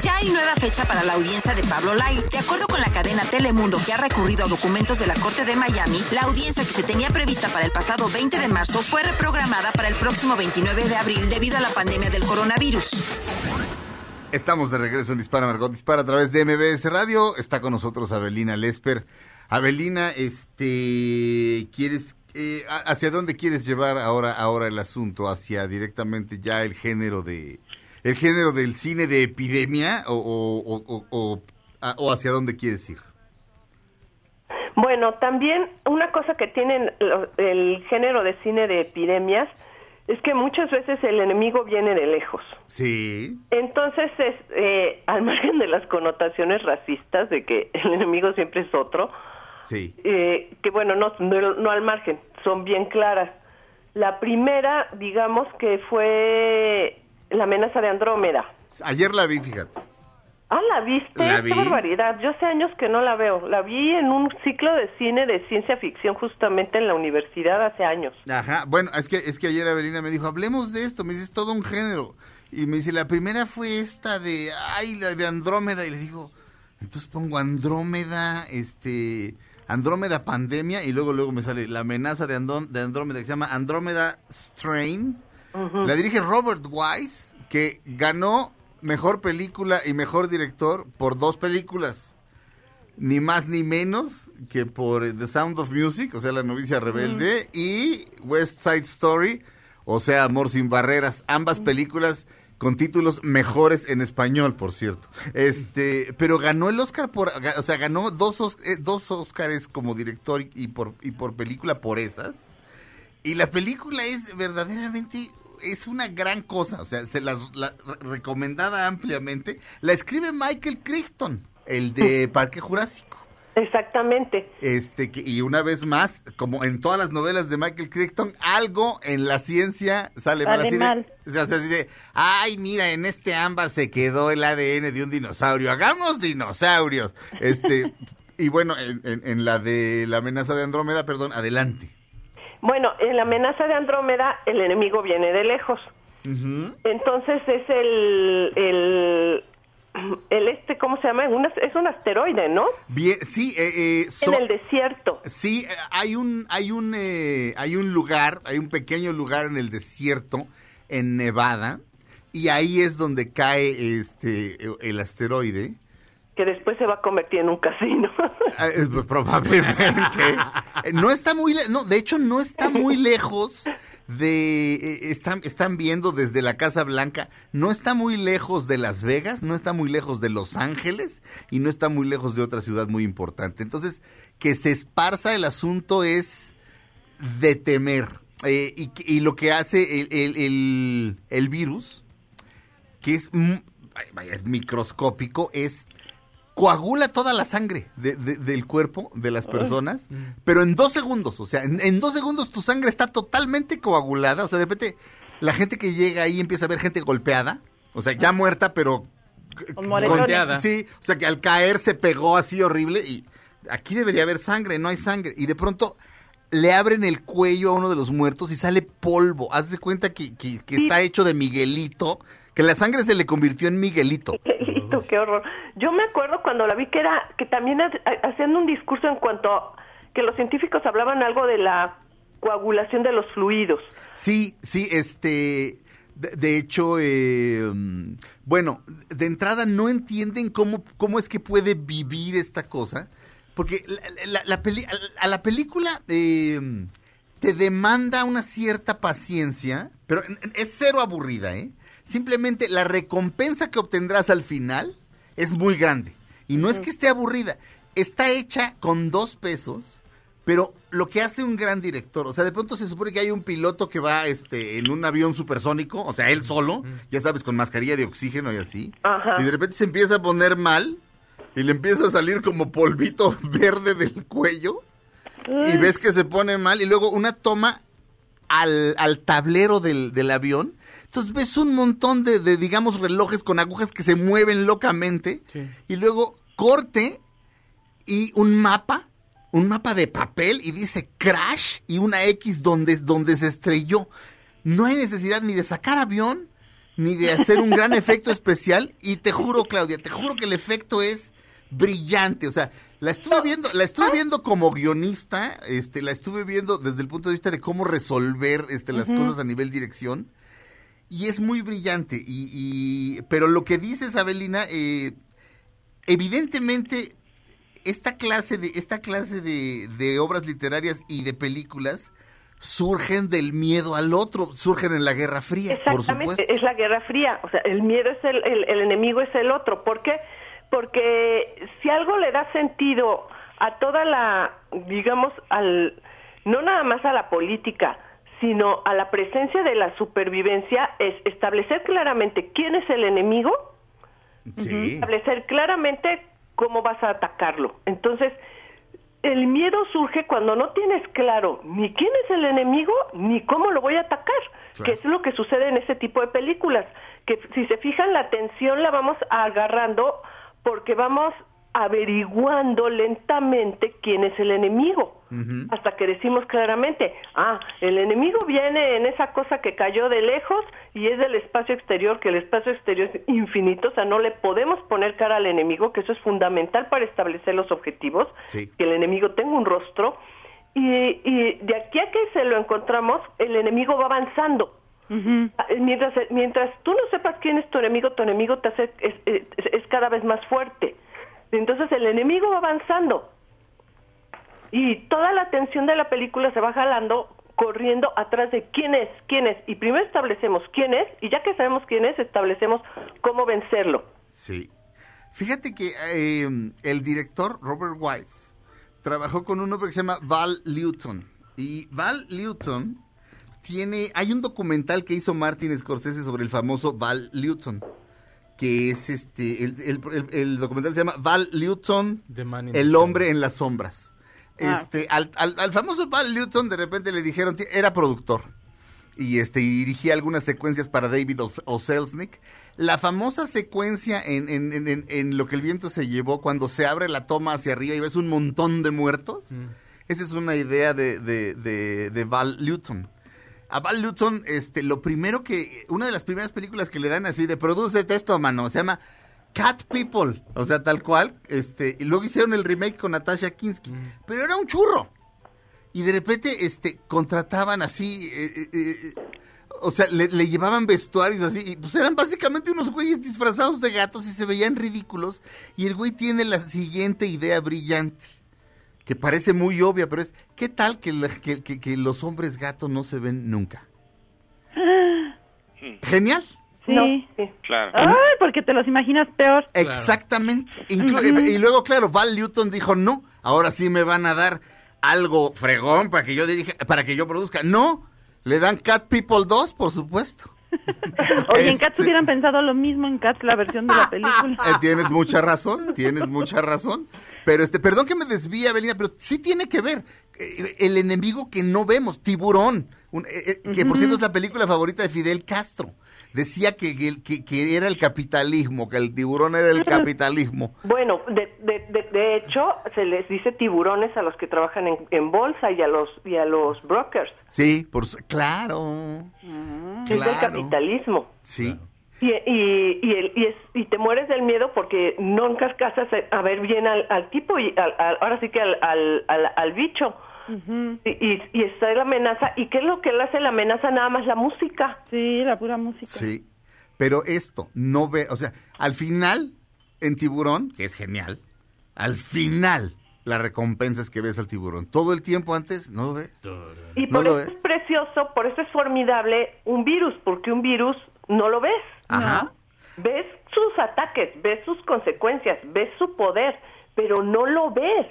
S8: Ya hay nueva fecha para la audiencia de Pablo Lai. De acuerdo con la cadena Telemundo que ha recurrido a documentos de la Corte de Miami, la audiencia que se tenía prevista para el pasado 20 de marzo fue reprogramada para el próximo 29 de abril debido a la pandemia del coronavirus.
S3: Estamos de regreso en Dispara Margot Dispara a través de MBS Radio. Está con nosotros Abelina Lesper. Abelina, este, ¿quieres eh, hacia dónde quieres llevar ahora ahora el asunto? Hacia directamente ya el género de el género del cine de epidemia o, o, hacia dónde quieres ir?
S9: Bueno, también una cosa que tiene el género de cine de epidemias es que muchas veces el enemigo viene de lejos.
S3: Sí.
S9: Entonces, es, eh, al margen de las connotaciones racistas de que el enemigo siempre es otro,
S3: sí.
S9: Eh, que bueno, no, no al margen, son bien claras. La primera, digamos que fue la amenaza de Andrómeda.
S3: Ayer la vi, fíjate.
S9: Ah, ¿la viste?
S3: La vi.
S9: Qué barbaridad. Yo hace años que no la veo. La vi en un ciclo de cine de ciencia ficción justamente en la universidad hace años.
S3: Ajá. Bueno, es que, es que ayer Avelina me dijo, hablemos de esto. Me dice, es todo un género. Y me dice, la primera fue esta de, ay, la de Andrómeda. Y le digo, entonces pongo Andrómeda, este... Andrómeda Pandemia y luego luego me sale la amenaza de, de Andrómeda que se llama Andrómeda Strain la dirige Robert Wise, que ganó mejor película y mejor director por dos películas. Ni más ni menos que por The Sound of Music, o sea, La novicia rebelde, y West Side Story, o sea, Amor sin barreras. Ambas películas con títulos mejores en español, por cierto. Este, pero ganó el Oscar por, o sea, ganó dos, eh, dos Oscars como director y por, y por película por esas. Y la película es verdaderamente es una gran cosa, o sea, se las la, recomendada ampliamente. La escribe Michael Crichton, el de Parque Jurásico.
S9: Exactamente.
S3: Este y una vez más, como en todas las novelas de Michael Crichton, algo en la ciencia sale mal. Así
S4: mal.
S3: o sea, así de, ay, mira, en este ámbar se quedó el ADN de un dinosaurio. Hagamos dinosaurios. Este y bueno, en la de la amenaza de Andrómeda, perdón, adelante.
S9: Bueno, en la amenaza de Andrómeda el enemigo viene de lejos. Entonces es el, el, el, este, ¿cómo se llama? es un asteroide, ¿no?
S3: Bien, sí. Eh,
S9: eh en el desierto.
S3: Sí, eh, hay un, hay un, eh, hay un lugar, hay un pequeño lugar en el desierto, en Nevada, y ahí es donde cae este, el asteroide
S9: que después se va a convertir en un casino.
S3: Ah, probablemente. No está muy, no, de hecho no está muy lejos de, eh, están, están viendo desde la Casa Blanca, no está muy lejos de Las Vegas, no está muy lejos de Los Ángeles y no está muy lejos de otra ciudad muy importante. Entonces, que se esparza el asunto es de temer. Eh, y, lo que hace el, el, el virus, que es, es microscópico, es coagula toda la sangre del cuerpo de las personas, pero en dos segundos, o sea, en, dos segundos tu sangre está totalmente coagulada, o sea, de repente la gente que llega ahí empieza a ver gente golpeada, o sea, ya muerta, pero...
S4: Golpeada.
S3: Sí, o sea, que al caer se pegó así horrible y aquí debería haber sangre, no hay sangre, y de pronto le abren el cuello a uno de los muertos y sale polvo, haz de cuenta que, que está hecho de Miguelito, que la sangre se le convirtió en Miguelito.
S9: Qué horror. Yo me acuerdo cuando la vi que era, que también haciendo un discurso en cuanto a que los científicos hablaban algo de la coagulación de los fluidos.
S3: Sí, sí, este, de, hecho, eh, bueno, de entrada no entienden cómo, cómo es que puede vivir esta cosa, porque la, a la película, eh, te demanda una cierta paciencia, pero es cero aburrida, ¿eh? Simplemente la recompensa que obtendrás al final es muy grande. Y no es que esté aburrida, está hecha con dos pesos, pero lo que hace un gran director, o sea, de pronto se supone que hay un piloto que va este, en un avión supersónico, o sea, él solo, ya sabes, con mascarilla de oxígeno y así,
S9: Ajá.
S3: y de repente se empieza a poner mal y le empieza a salir como polvito verde del cuello y ves que se pone mal y luego una toma al, al tablero del, del avión. Entonces ves un montón de, de, digamos, relojes con agujas que se mueven locamente
S6: Sí.
S3: y luego corte y un mapa, un mapa de papel y dice crash y una X donde, donde se estrelló. No hay necesidad ni de sacar avión ni de hacer un gran efecto especial y te juro, Claudia, te juro que el efecto es brillante, o sea, la estuve viendo, la estuve viendo como guionista, este, la estuve viendo desde el punto de vista de cómo resolver este, las cosas a nivel dirección y es muy brillante y, y- pero lo que dices Abelina eh, evidentemente esta clase de esta clase de, de obras literarias y de películas surgen del miedo al otro surgen en la Guerra Fría por
S9: Exactamente,
S3: supuesto
S9: es la Guerra Fría, o sea, el miedo es el, el, el enemigo es el otro. ¿Por qué? Porque si algo le da sentido a toda la, digamos, al, no nada más a la política, sino a la presencia de la supervivencia, es establecer claramente quién es el enemigo,
S3: sí
S9: establecer claramente cómo vas a atacarlo. Entonces, el miedo surge cuando no tienes claro ni quién es el enemigo ni cómo lo voy a atacar,
S3: Claro.
S9: que es lo que sucede en ese tipo de películas, que si se fijan la tensión la vamos agarrando porque vamos averiguando lentamente quién es el enemigo, hasta que decimos claramente, ah, el enemigo viene en esa cosa que cayó de lejos y es del espacio exterior, que el espacio exterior es infinito, o sea, no le podemos poner cara al enemigo, que eso es fundamental para establecer los objetivos,
S3: Sí.
S9: que el enemigo tenga un rostro, y, y de aquí a que se lo encontramos, el enemigo va avanzando. Ah, Mientras, mientras tú no sepas quién es tu enemigo, tu enemigo te hace, es, es- es cada vez más fuerte. Entonces el enemigo va avanzando. Y toda la atención de la película se va jalando, corriendo atrás de quién es, quién es. Y primero establecemos quién es, y ya que sabemos quién es, establecemos cómo vencerlo.
S3: Sí. Fíjate que eh, el director Robert Wise trabajó con un hombre que se llama Val Newton. Y Val Newton tiene. Hay un documental que hizo Martin Scorsese sobre el famoso Val Newton. Que es este. El, el- el- el documental se llama Val Newton, El hombre en las sombras.
S4: Ah.
S3: Este, al, al- al famoso Val Newton de repente le dijeron, "Ti- era productor y este y dirigía algunas secuencias para David O- O. Selznick. La famosa secuencia en, en, en- en- en Lo que el viento se llevó, cuando se abre la toma hacia arriba y ves un montón de muertos, esa es una idea de, de, de- de Val Newton. A Val Newton, este, lo primero que, una de las primeras películas que le dan así de produce esto mano, se llama Cat People, o sea, tal cual, este, y luego hicieron el remake con Natasha Kinski, pero era un churro. Y de repente, este, contrataban así, eh, eh, eh, o sea, le, le llevaban vestuarios así, y pues eran básicamente unos güeyes disfrazados de gatos y se veían ridículos. Y el güey tiene la siguiente idea brillante, que parece muy obvia, pero es, ¿qué tal que, la- que- que- que los hombres gatos no se ven nunca? Genial.
S4: Sí.
S9: No, sí.
S5: Claro.
S4: Ay, porque te los imaginas peor.
S3: Exactamente. Inclu- Y luego, claro, Val Newton dijo, no, ahora sí me van a dar algo fregón para que yo dirija, para que yo produzca. No, le dan Cat People 2, por supuesto.
S4: Oye, en
S3: Este-
S4: Cats hubieran pensado lo mismo en Cats, la versión de la película.
S3: Eh, tienes mucha razón, tienes mucha razón. Pero este, perdón que me desvíe, Avelina, pero sí tiene que ver. Eh, El enemigo que no vemos, Tiburón, un- eh, eh, que por cierto es la película favorita de Fidel Castro. Decía que, que, era el capitalismo, que el tiburón era el capitalismo.
S9: Bueno, de, de, de, de hecho, se les dice tiburones a los que trabajan en, en bolsa y a los y a los brokers.
S3: Sí, por su- claro.
S9: Es
S3: Claro.
S9: capitalismo.
S3: Sí.
S9: Y, y, y, el- y, es- y te mueres del miedo porque nunca alcanzas a, ver bien al, al tipo y al- al- ahora sí que al, al, al, al bicho. y, y, y está la amenaza. ¿Y qué es lo que le hace la amenaza? Nada más la música.
S4: Sí, la pura música.
S3: Sí. Pero esto, no ve, o sea, al final, en Tiburón, que es genial, al final, la recompensa es que ves al tiburón. Todo el tiempo antes no lo ves.
S9: Y
S3: No
S9: por
S3: lo
S9: eso
S3: ves.
S9: es precioso, por eso es formidable un virus, porque un virus no lo ves.
S3: Ajá.
S9: Ves sus ataques, ves sus consecuencias, ves su poder, pero no lo ves.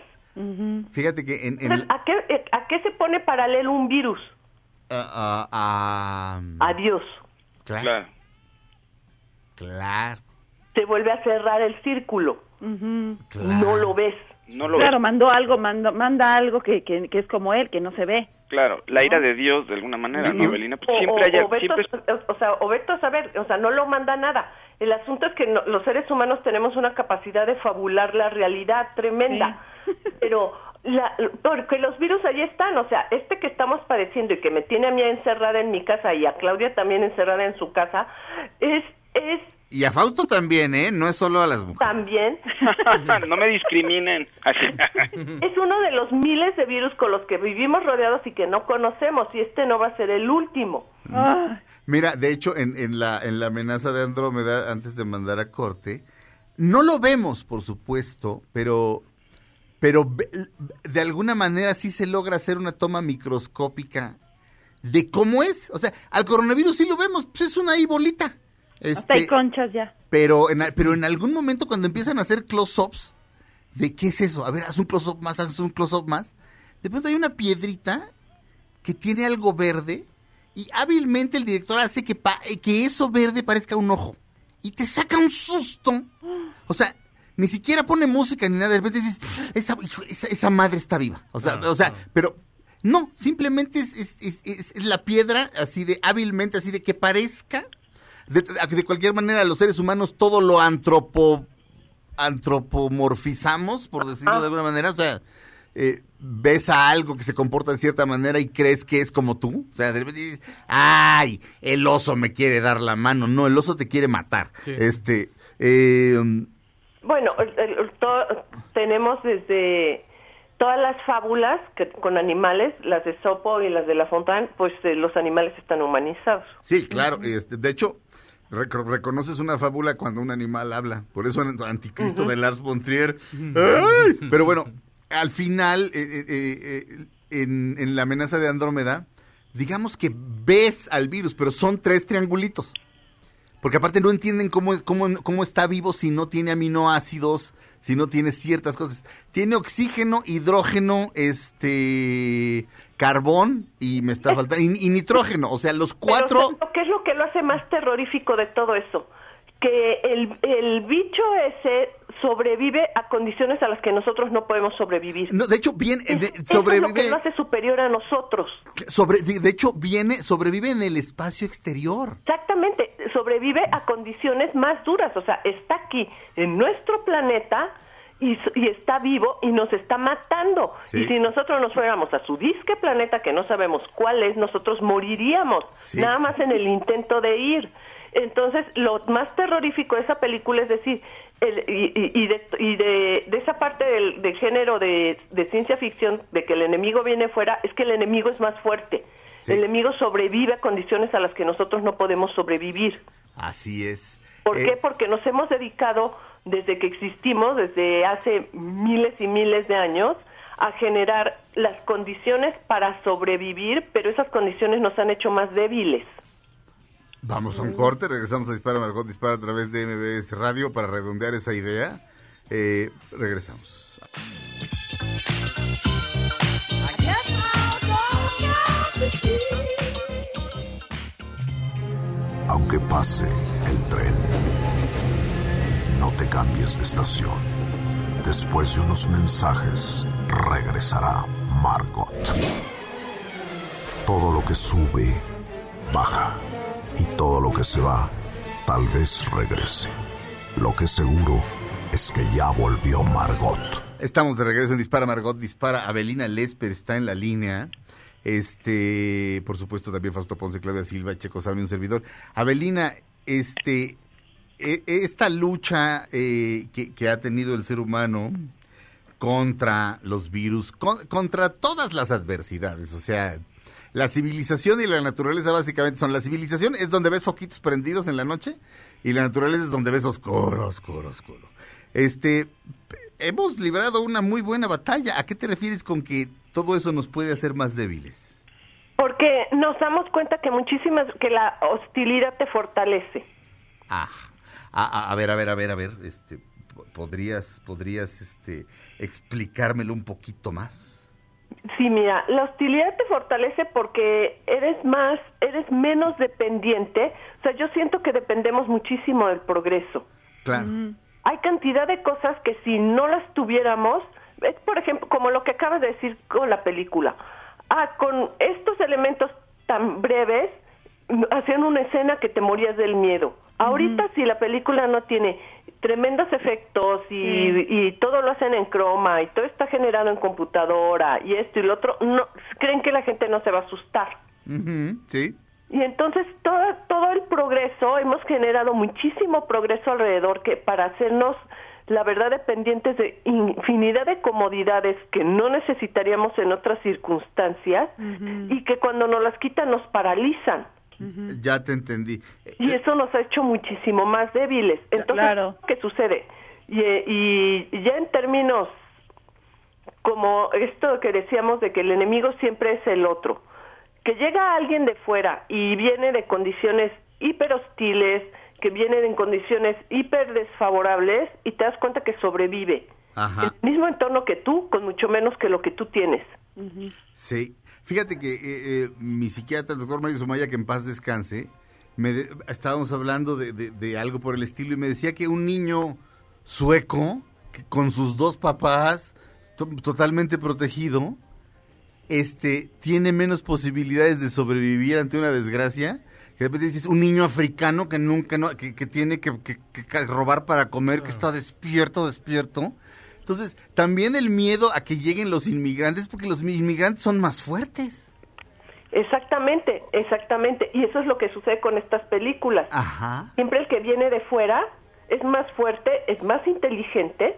S3: Fíjate que en... en-
S9: Entonces, ¿a, qué, eh, ¿A qué se pone paralelo un virus?
S3: ah, ah, ah,
S9: Adiós.
S3: claro,
S5: Claro.
S3: claro,
S9: Se vuelve a cerrar el círculo.
S3: claro.
S9: No lo ves.
S5: No lo
S4: Claro, mandó algo, mandó, manda algo que, que, que es como él, que no se ve.
S5: Claro, la ira de Dios de alguna manera, ¿no, Belina? Pues
S9: O,
S5: siempre
S9: o-
S5: haya,
S9: o vete
S5: siempre
S9: o sea, o vete a saber, o sea, no lo manda nada. El asunto es que no- los seres humanos tenemos una capacidad de fabular la realidad tremenda, pero la- porque los virus ahí están, o sea, este que estamos padeciendo y que me tiene a mí encerrada en mi casa y a Claudia también encerrada en su casa, es es
S3: Y a Fausto también, ¿eh? No es solo a las mujeres.
S9: también
S5: no me discriminen. Así.
S9: es uno de los miles de virus con los que vivimos rodeados y que no conocemos y este no va a ser el último.
S4: Ah,
S3: Mira, de hecho, en, en la, en la amenaza de Andrómeda, antes de mandar a corte, no lo vemos, por supuesto, pero, pero de alguna manera sí se logra hacer una toma microscópica de cómo es. O sea, al coronavirus sí lo vemos, pues es una ahí bolita.
S4: Hasta hay
S3: Este,
S4: conchas ya.
S3: pero, en, pero en algún momento cuando empiezan a hacer close-ups, ¿de qué es eso? A ver, haz un close-up más, haz un close-up más. De pronto hay una piedrita que tiene algo verde y hábilmente el director hace que, pa- que eso verde parezca un ojo. Y te saca un susto. O sea, ni siquiera pone música ni nada. De repente dices, esa, esa, esa madre está viva. O sea,
S6: Ah,
S3: o sea
S6: ah.
S3: pero no, simplemente es, es- es- es- es la piedra así de hábilmente, así de que parezca. De, de cualquier manera, los seres humanos todo lo antropo, antropomorfizamos, por decirlo de alguna manera. O sea, eh, ves a algo que se comporta de cierta manera y crees que es como tú. O sea, de repente dices, ay, el oso me quiere dar la mano. No, el oso te quiere matar.
S6: Sí.
S3: Este, eh,
S9: Bueno, el- el- el- to- tenemos desde todas las fábulas que, con animales, las de Sopo y las de La Fontaine, pues eh, los animales están humanizados.
S3: sí, claro. este, de hecho, reconoces una fábula cuando un animal habla. Por eso en Anticristo de Lars von Trier. ¡ay! Pero bueno, al final, eh, eh, eh, en, en la amenaza de Andrómeda, digamos que ves al virus, pero son tres triangulitos. Porque aparte no entienden cómo, cómo, cómo está vivo si no tiene aminoácidos, si no tiene ciertas cosas. Tiene oxígeno, hidrógeno, este, carbón y me está faltando, y, y nitrógeno. O sea, los cuatro...
S9: Pero, ¿Qué es lo que lo hace más terrorífico de todo eso? Que el, el bicho ese sobrevive a condiciones a las que nosotros no podemos sobrevivir.
S3: No, de hecho, viene,
S9: Es-
S3: de-
S9: eso es lo
S3: sobrevive,
S9: que lo hace superior a nosotros.
S3: sobre, de de hecho, viene, sobrevive en el espacio exterior.
S9: Exactamente, sobrevive a condiciones más duras, o sea, está aquí en nuestro planeta y, y está vivo y nos está matando.
S3: Sí.
S9: Y si nosotros nos fuéramos a su disque planeta, que no sabemos cuál es, nosotros moriríamos,
S3: Sí.
S9: nada más en el intento de ir. Entonces, lo más terrorífico de esa película es decir, el- y de, y de- de esa parte del, del género de, de ciencia ficción, de que el enemigo viene fuera, es que el enemigo es más fuerte.
S3: Sí.
S9: El enemigo sobrevive a condiciones a las que nosotros no podemos sobrevivir.
S3: Así es.
S9: ¿Por
S3: Eh,
S9: qué? Porque nos hemos dedicado desde que existimos, desde hace miles y miles de años, a generar las condiciones para sobrevivir, pero esas condiciones nos han hecho más débiles.
S3: Vamos a un corte, regresamos a Dispara Margot Dispara a través de MBS Radio para redondear esa idea. Eh, regresamos.
S2: Aunque pase el tren, no te cambies de estación. Después de unos mensajes, regresará Margot. Todo lo que sube, baja. Y todo lo que se va, tal vez regrese. Lo que seguro es que ya volvió Margot.
S3: Estamos de regreso en Dispara Margot Dispara. Abelina Lesper está en la línea. Este, por supuesto, también Fausto Ponce, Claudia Silva, Checo Salmi, un servidor. Abelina, este, e- esta lucha eh, que, ha tenido el ser humano contra los virus, con- contra todas las adversidades, o sea, la civilización y la naturaleza básicamente son la civilización es donde ves foquitos prendidos en la noche y la naturaleza es donde ves oscuro, oscuro, oscuro. Este, hemos librado una muy buena batalla. ¿A qué te refieres con que todo eso nos puede hacer más débiles?
S9: Porque nos damos cuenta que muchísimas, que la hostilidad te fortalece.
S3: Ah, a, a ver, a ver, a ver, a ver, este, ¿podrías, podrías, este, explicármelo un poquito más?
S9: Sí, mira, la hostilidad te fortalece porque eres más, eres menos dependiente. O sea, yo siento que dependemos muchísimo del progreso.
S3: Claro.
S9: Hay cantidad de cosas que si no las tuviéramos, es por ejemplo, como lo que acabas de decir con la película. Ah, con estos elementos tan breves, hacían una escena que te morías del miedo. Ahorita si la película no tiene tremendos efectos y, y todo lo hacen en croma y todo está generado en computadora y esto y lo otro, no creen que la gente no se va a asustar.
S3: Sí.
S9: Y entonces todo, todo el progreso, hemos generado muchísimo progreso alrededor que para hacernos, la verdad, dependientes de infinidad de comodidades que no necesitaríamos en otras circunstancias y que cuando nos las quitan nos paralizan.
S3: Ya te entendí.
S9: Y eso nos ha hecho muchísimo más débiles. Entonces,
S4: Claro.
S9: ¿qué sucede? Y, y ya en términos como esto que decíamos de que el enemigo siempre es el otro, que llega alguien de fuera y viene de condiciones hiper hostiles, que viene en condiciones hiper desfavorables y te das cuenta que sobrevive.
S3: Ajá.
S9: El mismo entorno que tú, con mucho menos que lo que tú tienes.
S3: Sí, fíjate que eh, eh, mi psiquiatra, el doctor Mario Sumaya, que en paz descanse, me de- estábamos hablando de, de- de algo por el estilo y me decía que un niño sueco, que con sus dos papás, to- totalmente protegido, este, tiene menos posibilidades de sobrevivir ante una desgracia. Que de repente dices, un niño africano que nunca, no, que, que tiene que, que- robar para comer, que está despierto, despierto. Entonces, también el miedo a que lleguen los inmigrantes, porque los inmigrantes son más fuertes.
S9: Exactamente, exactamente. Y eso es lo que sucede con estas películas.
S3: Ajá.
S9: Siempre el que viene de fuera es más fuerte, es más inteligente,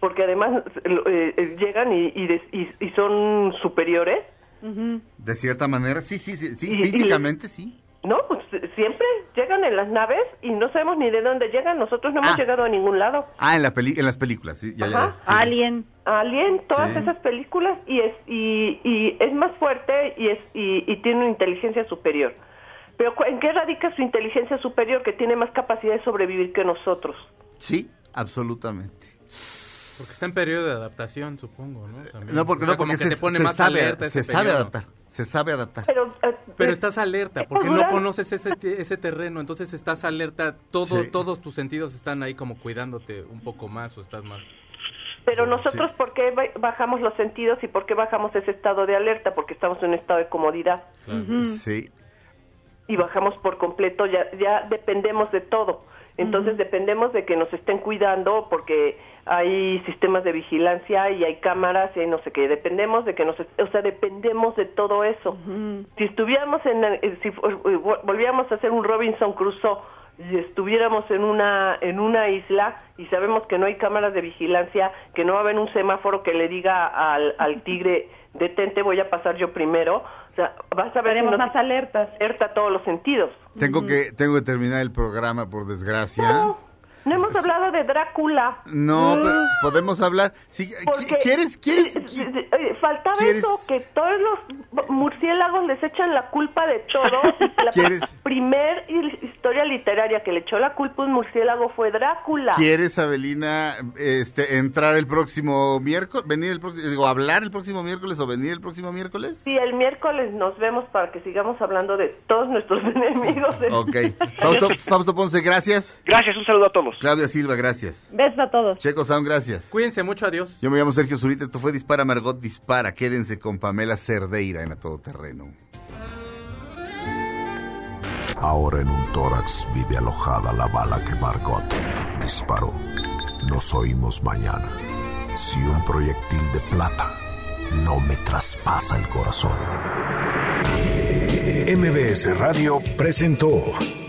S9: porque además eh, eh, llegan y, y des- y- y son superiores.
S3: De cierta manera, sí, sí, sí, físicamente sí.
S9: No, pues eh, siempre llegan en las naves y no sabemos ni de dónde llegan. Nosotros no hemos
S3: Ah.
S9: llegado a ningún lado.
S3: Ah, en, la peli en las películas, sí, ya, ya,
S9: Ajá.
S3: sí.
S4: Alien.
S9: Alien, todas
S3: Sí.
S9: esas películas y es y, y es más fuerte y es y, y tiene una inteligencia superior. Pero cu- ¿en qué radica su inteligencia superior que tiene más capacidad de sobrevivir que nosotros?
S3: Sí, absolutamente.
S6: Porque está en periodo de adaptación, supongo, ¿no? También.
S3: No, porque,
S6: O sea,
S3: no, porque
S6: que
S3: se,
S6: te pone
S3: se
S6: más
S3: sabe,
S6: alerta
S3: se sabe
S6: periodo.
S3: adaptar, se sabe adaptar.
S9: Pero eh,
S6: Pero
S9: eh,
S6: estás alerta,
S9: eh,
S6: porque
S9: por
S6: no conoces ese, ese terreno, entonces estás alerta, todo,
S3: Sí.
S6: todos tus sentidos están ahí como cuidándote un poco más o estás más...
S9: Pero nosotros, ¿por qué ba- bajamos los sentidos y por qué bajamos ese estado de alerta? Porque estamos en un estado de comodidad
S3: Sí,
S9: y bajamos por completo, ya, ya dependemos de todo. Entonces dependemos de que nos estén cuidando porque hay sistemas de vigilancia y hay cámaras y hay no sé qué. Dependemos de que nos, o sea, dependemos de todo eso. Si estuviéramos en, eh, si eh, vol- volviéramos a hacer un Robinson Crusoe y estuviéramos en una en una isla y sabemos que no hay cámaras de vigilancia, que no va a haber un semáforo que le diga al, al tigre detente, voy a pasar yo primero. O sea, vas a ver si
S4: más alertas.
S9: alerta a todos los sentidos.
S3: tengo que tengo que terminar el programa por desgracia.
S9: No, no hemos hablado de Drácula.
S3: No,
S9: Mm,
S3: pero podemos hablar. Sí,
S9: porque-
S3: ¿Quieres quieres
S9: eh,
S3: qui-
S9: faltaba
S3: ¿Quieres-
S9: eso, que todos los murciélagos les echan la culpa de todo. la
S3: ¿Quieres-
S9: primer hi- historia literaria que le echó la culpa a un murciélago fue Drácula.
S3: ¿Quieres, Abelina, este, entrar el próximo miércoles? ¿Venir el próximo, digo, hablar el próximo miércoles o venir el próximo miércoles?
S9: Sí, el miércoles nos vemos para que sigamos hablando de todos nuestros enemigos.
S3: Ok. Fausto, Fausto Ponce, gracias.
S5: Gracias, un saludo a todos.
S3: Claudia Silva, gracias.
S4: Besos a todos.
S3: Checo Sound, gracias.
S6: Cuídense mucho, adiós.
S3: Yo me llamo Sergio Zurita, esto fue Dispara Margot Dispara. Quédense con Pamela Cerdeira en A Todo Terreno.
S2: Ahora en un tórax vive alojada la bala que Margot disparó. Nos oímos mañana. Si un proyectil de plata no me traspasa el corazón.
S1: MBS Radio presentó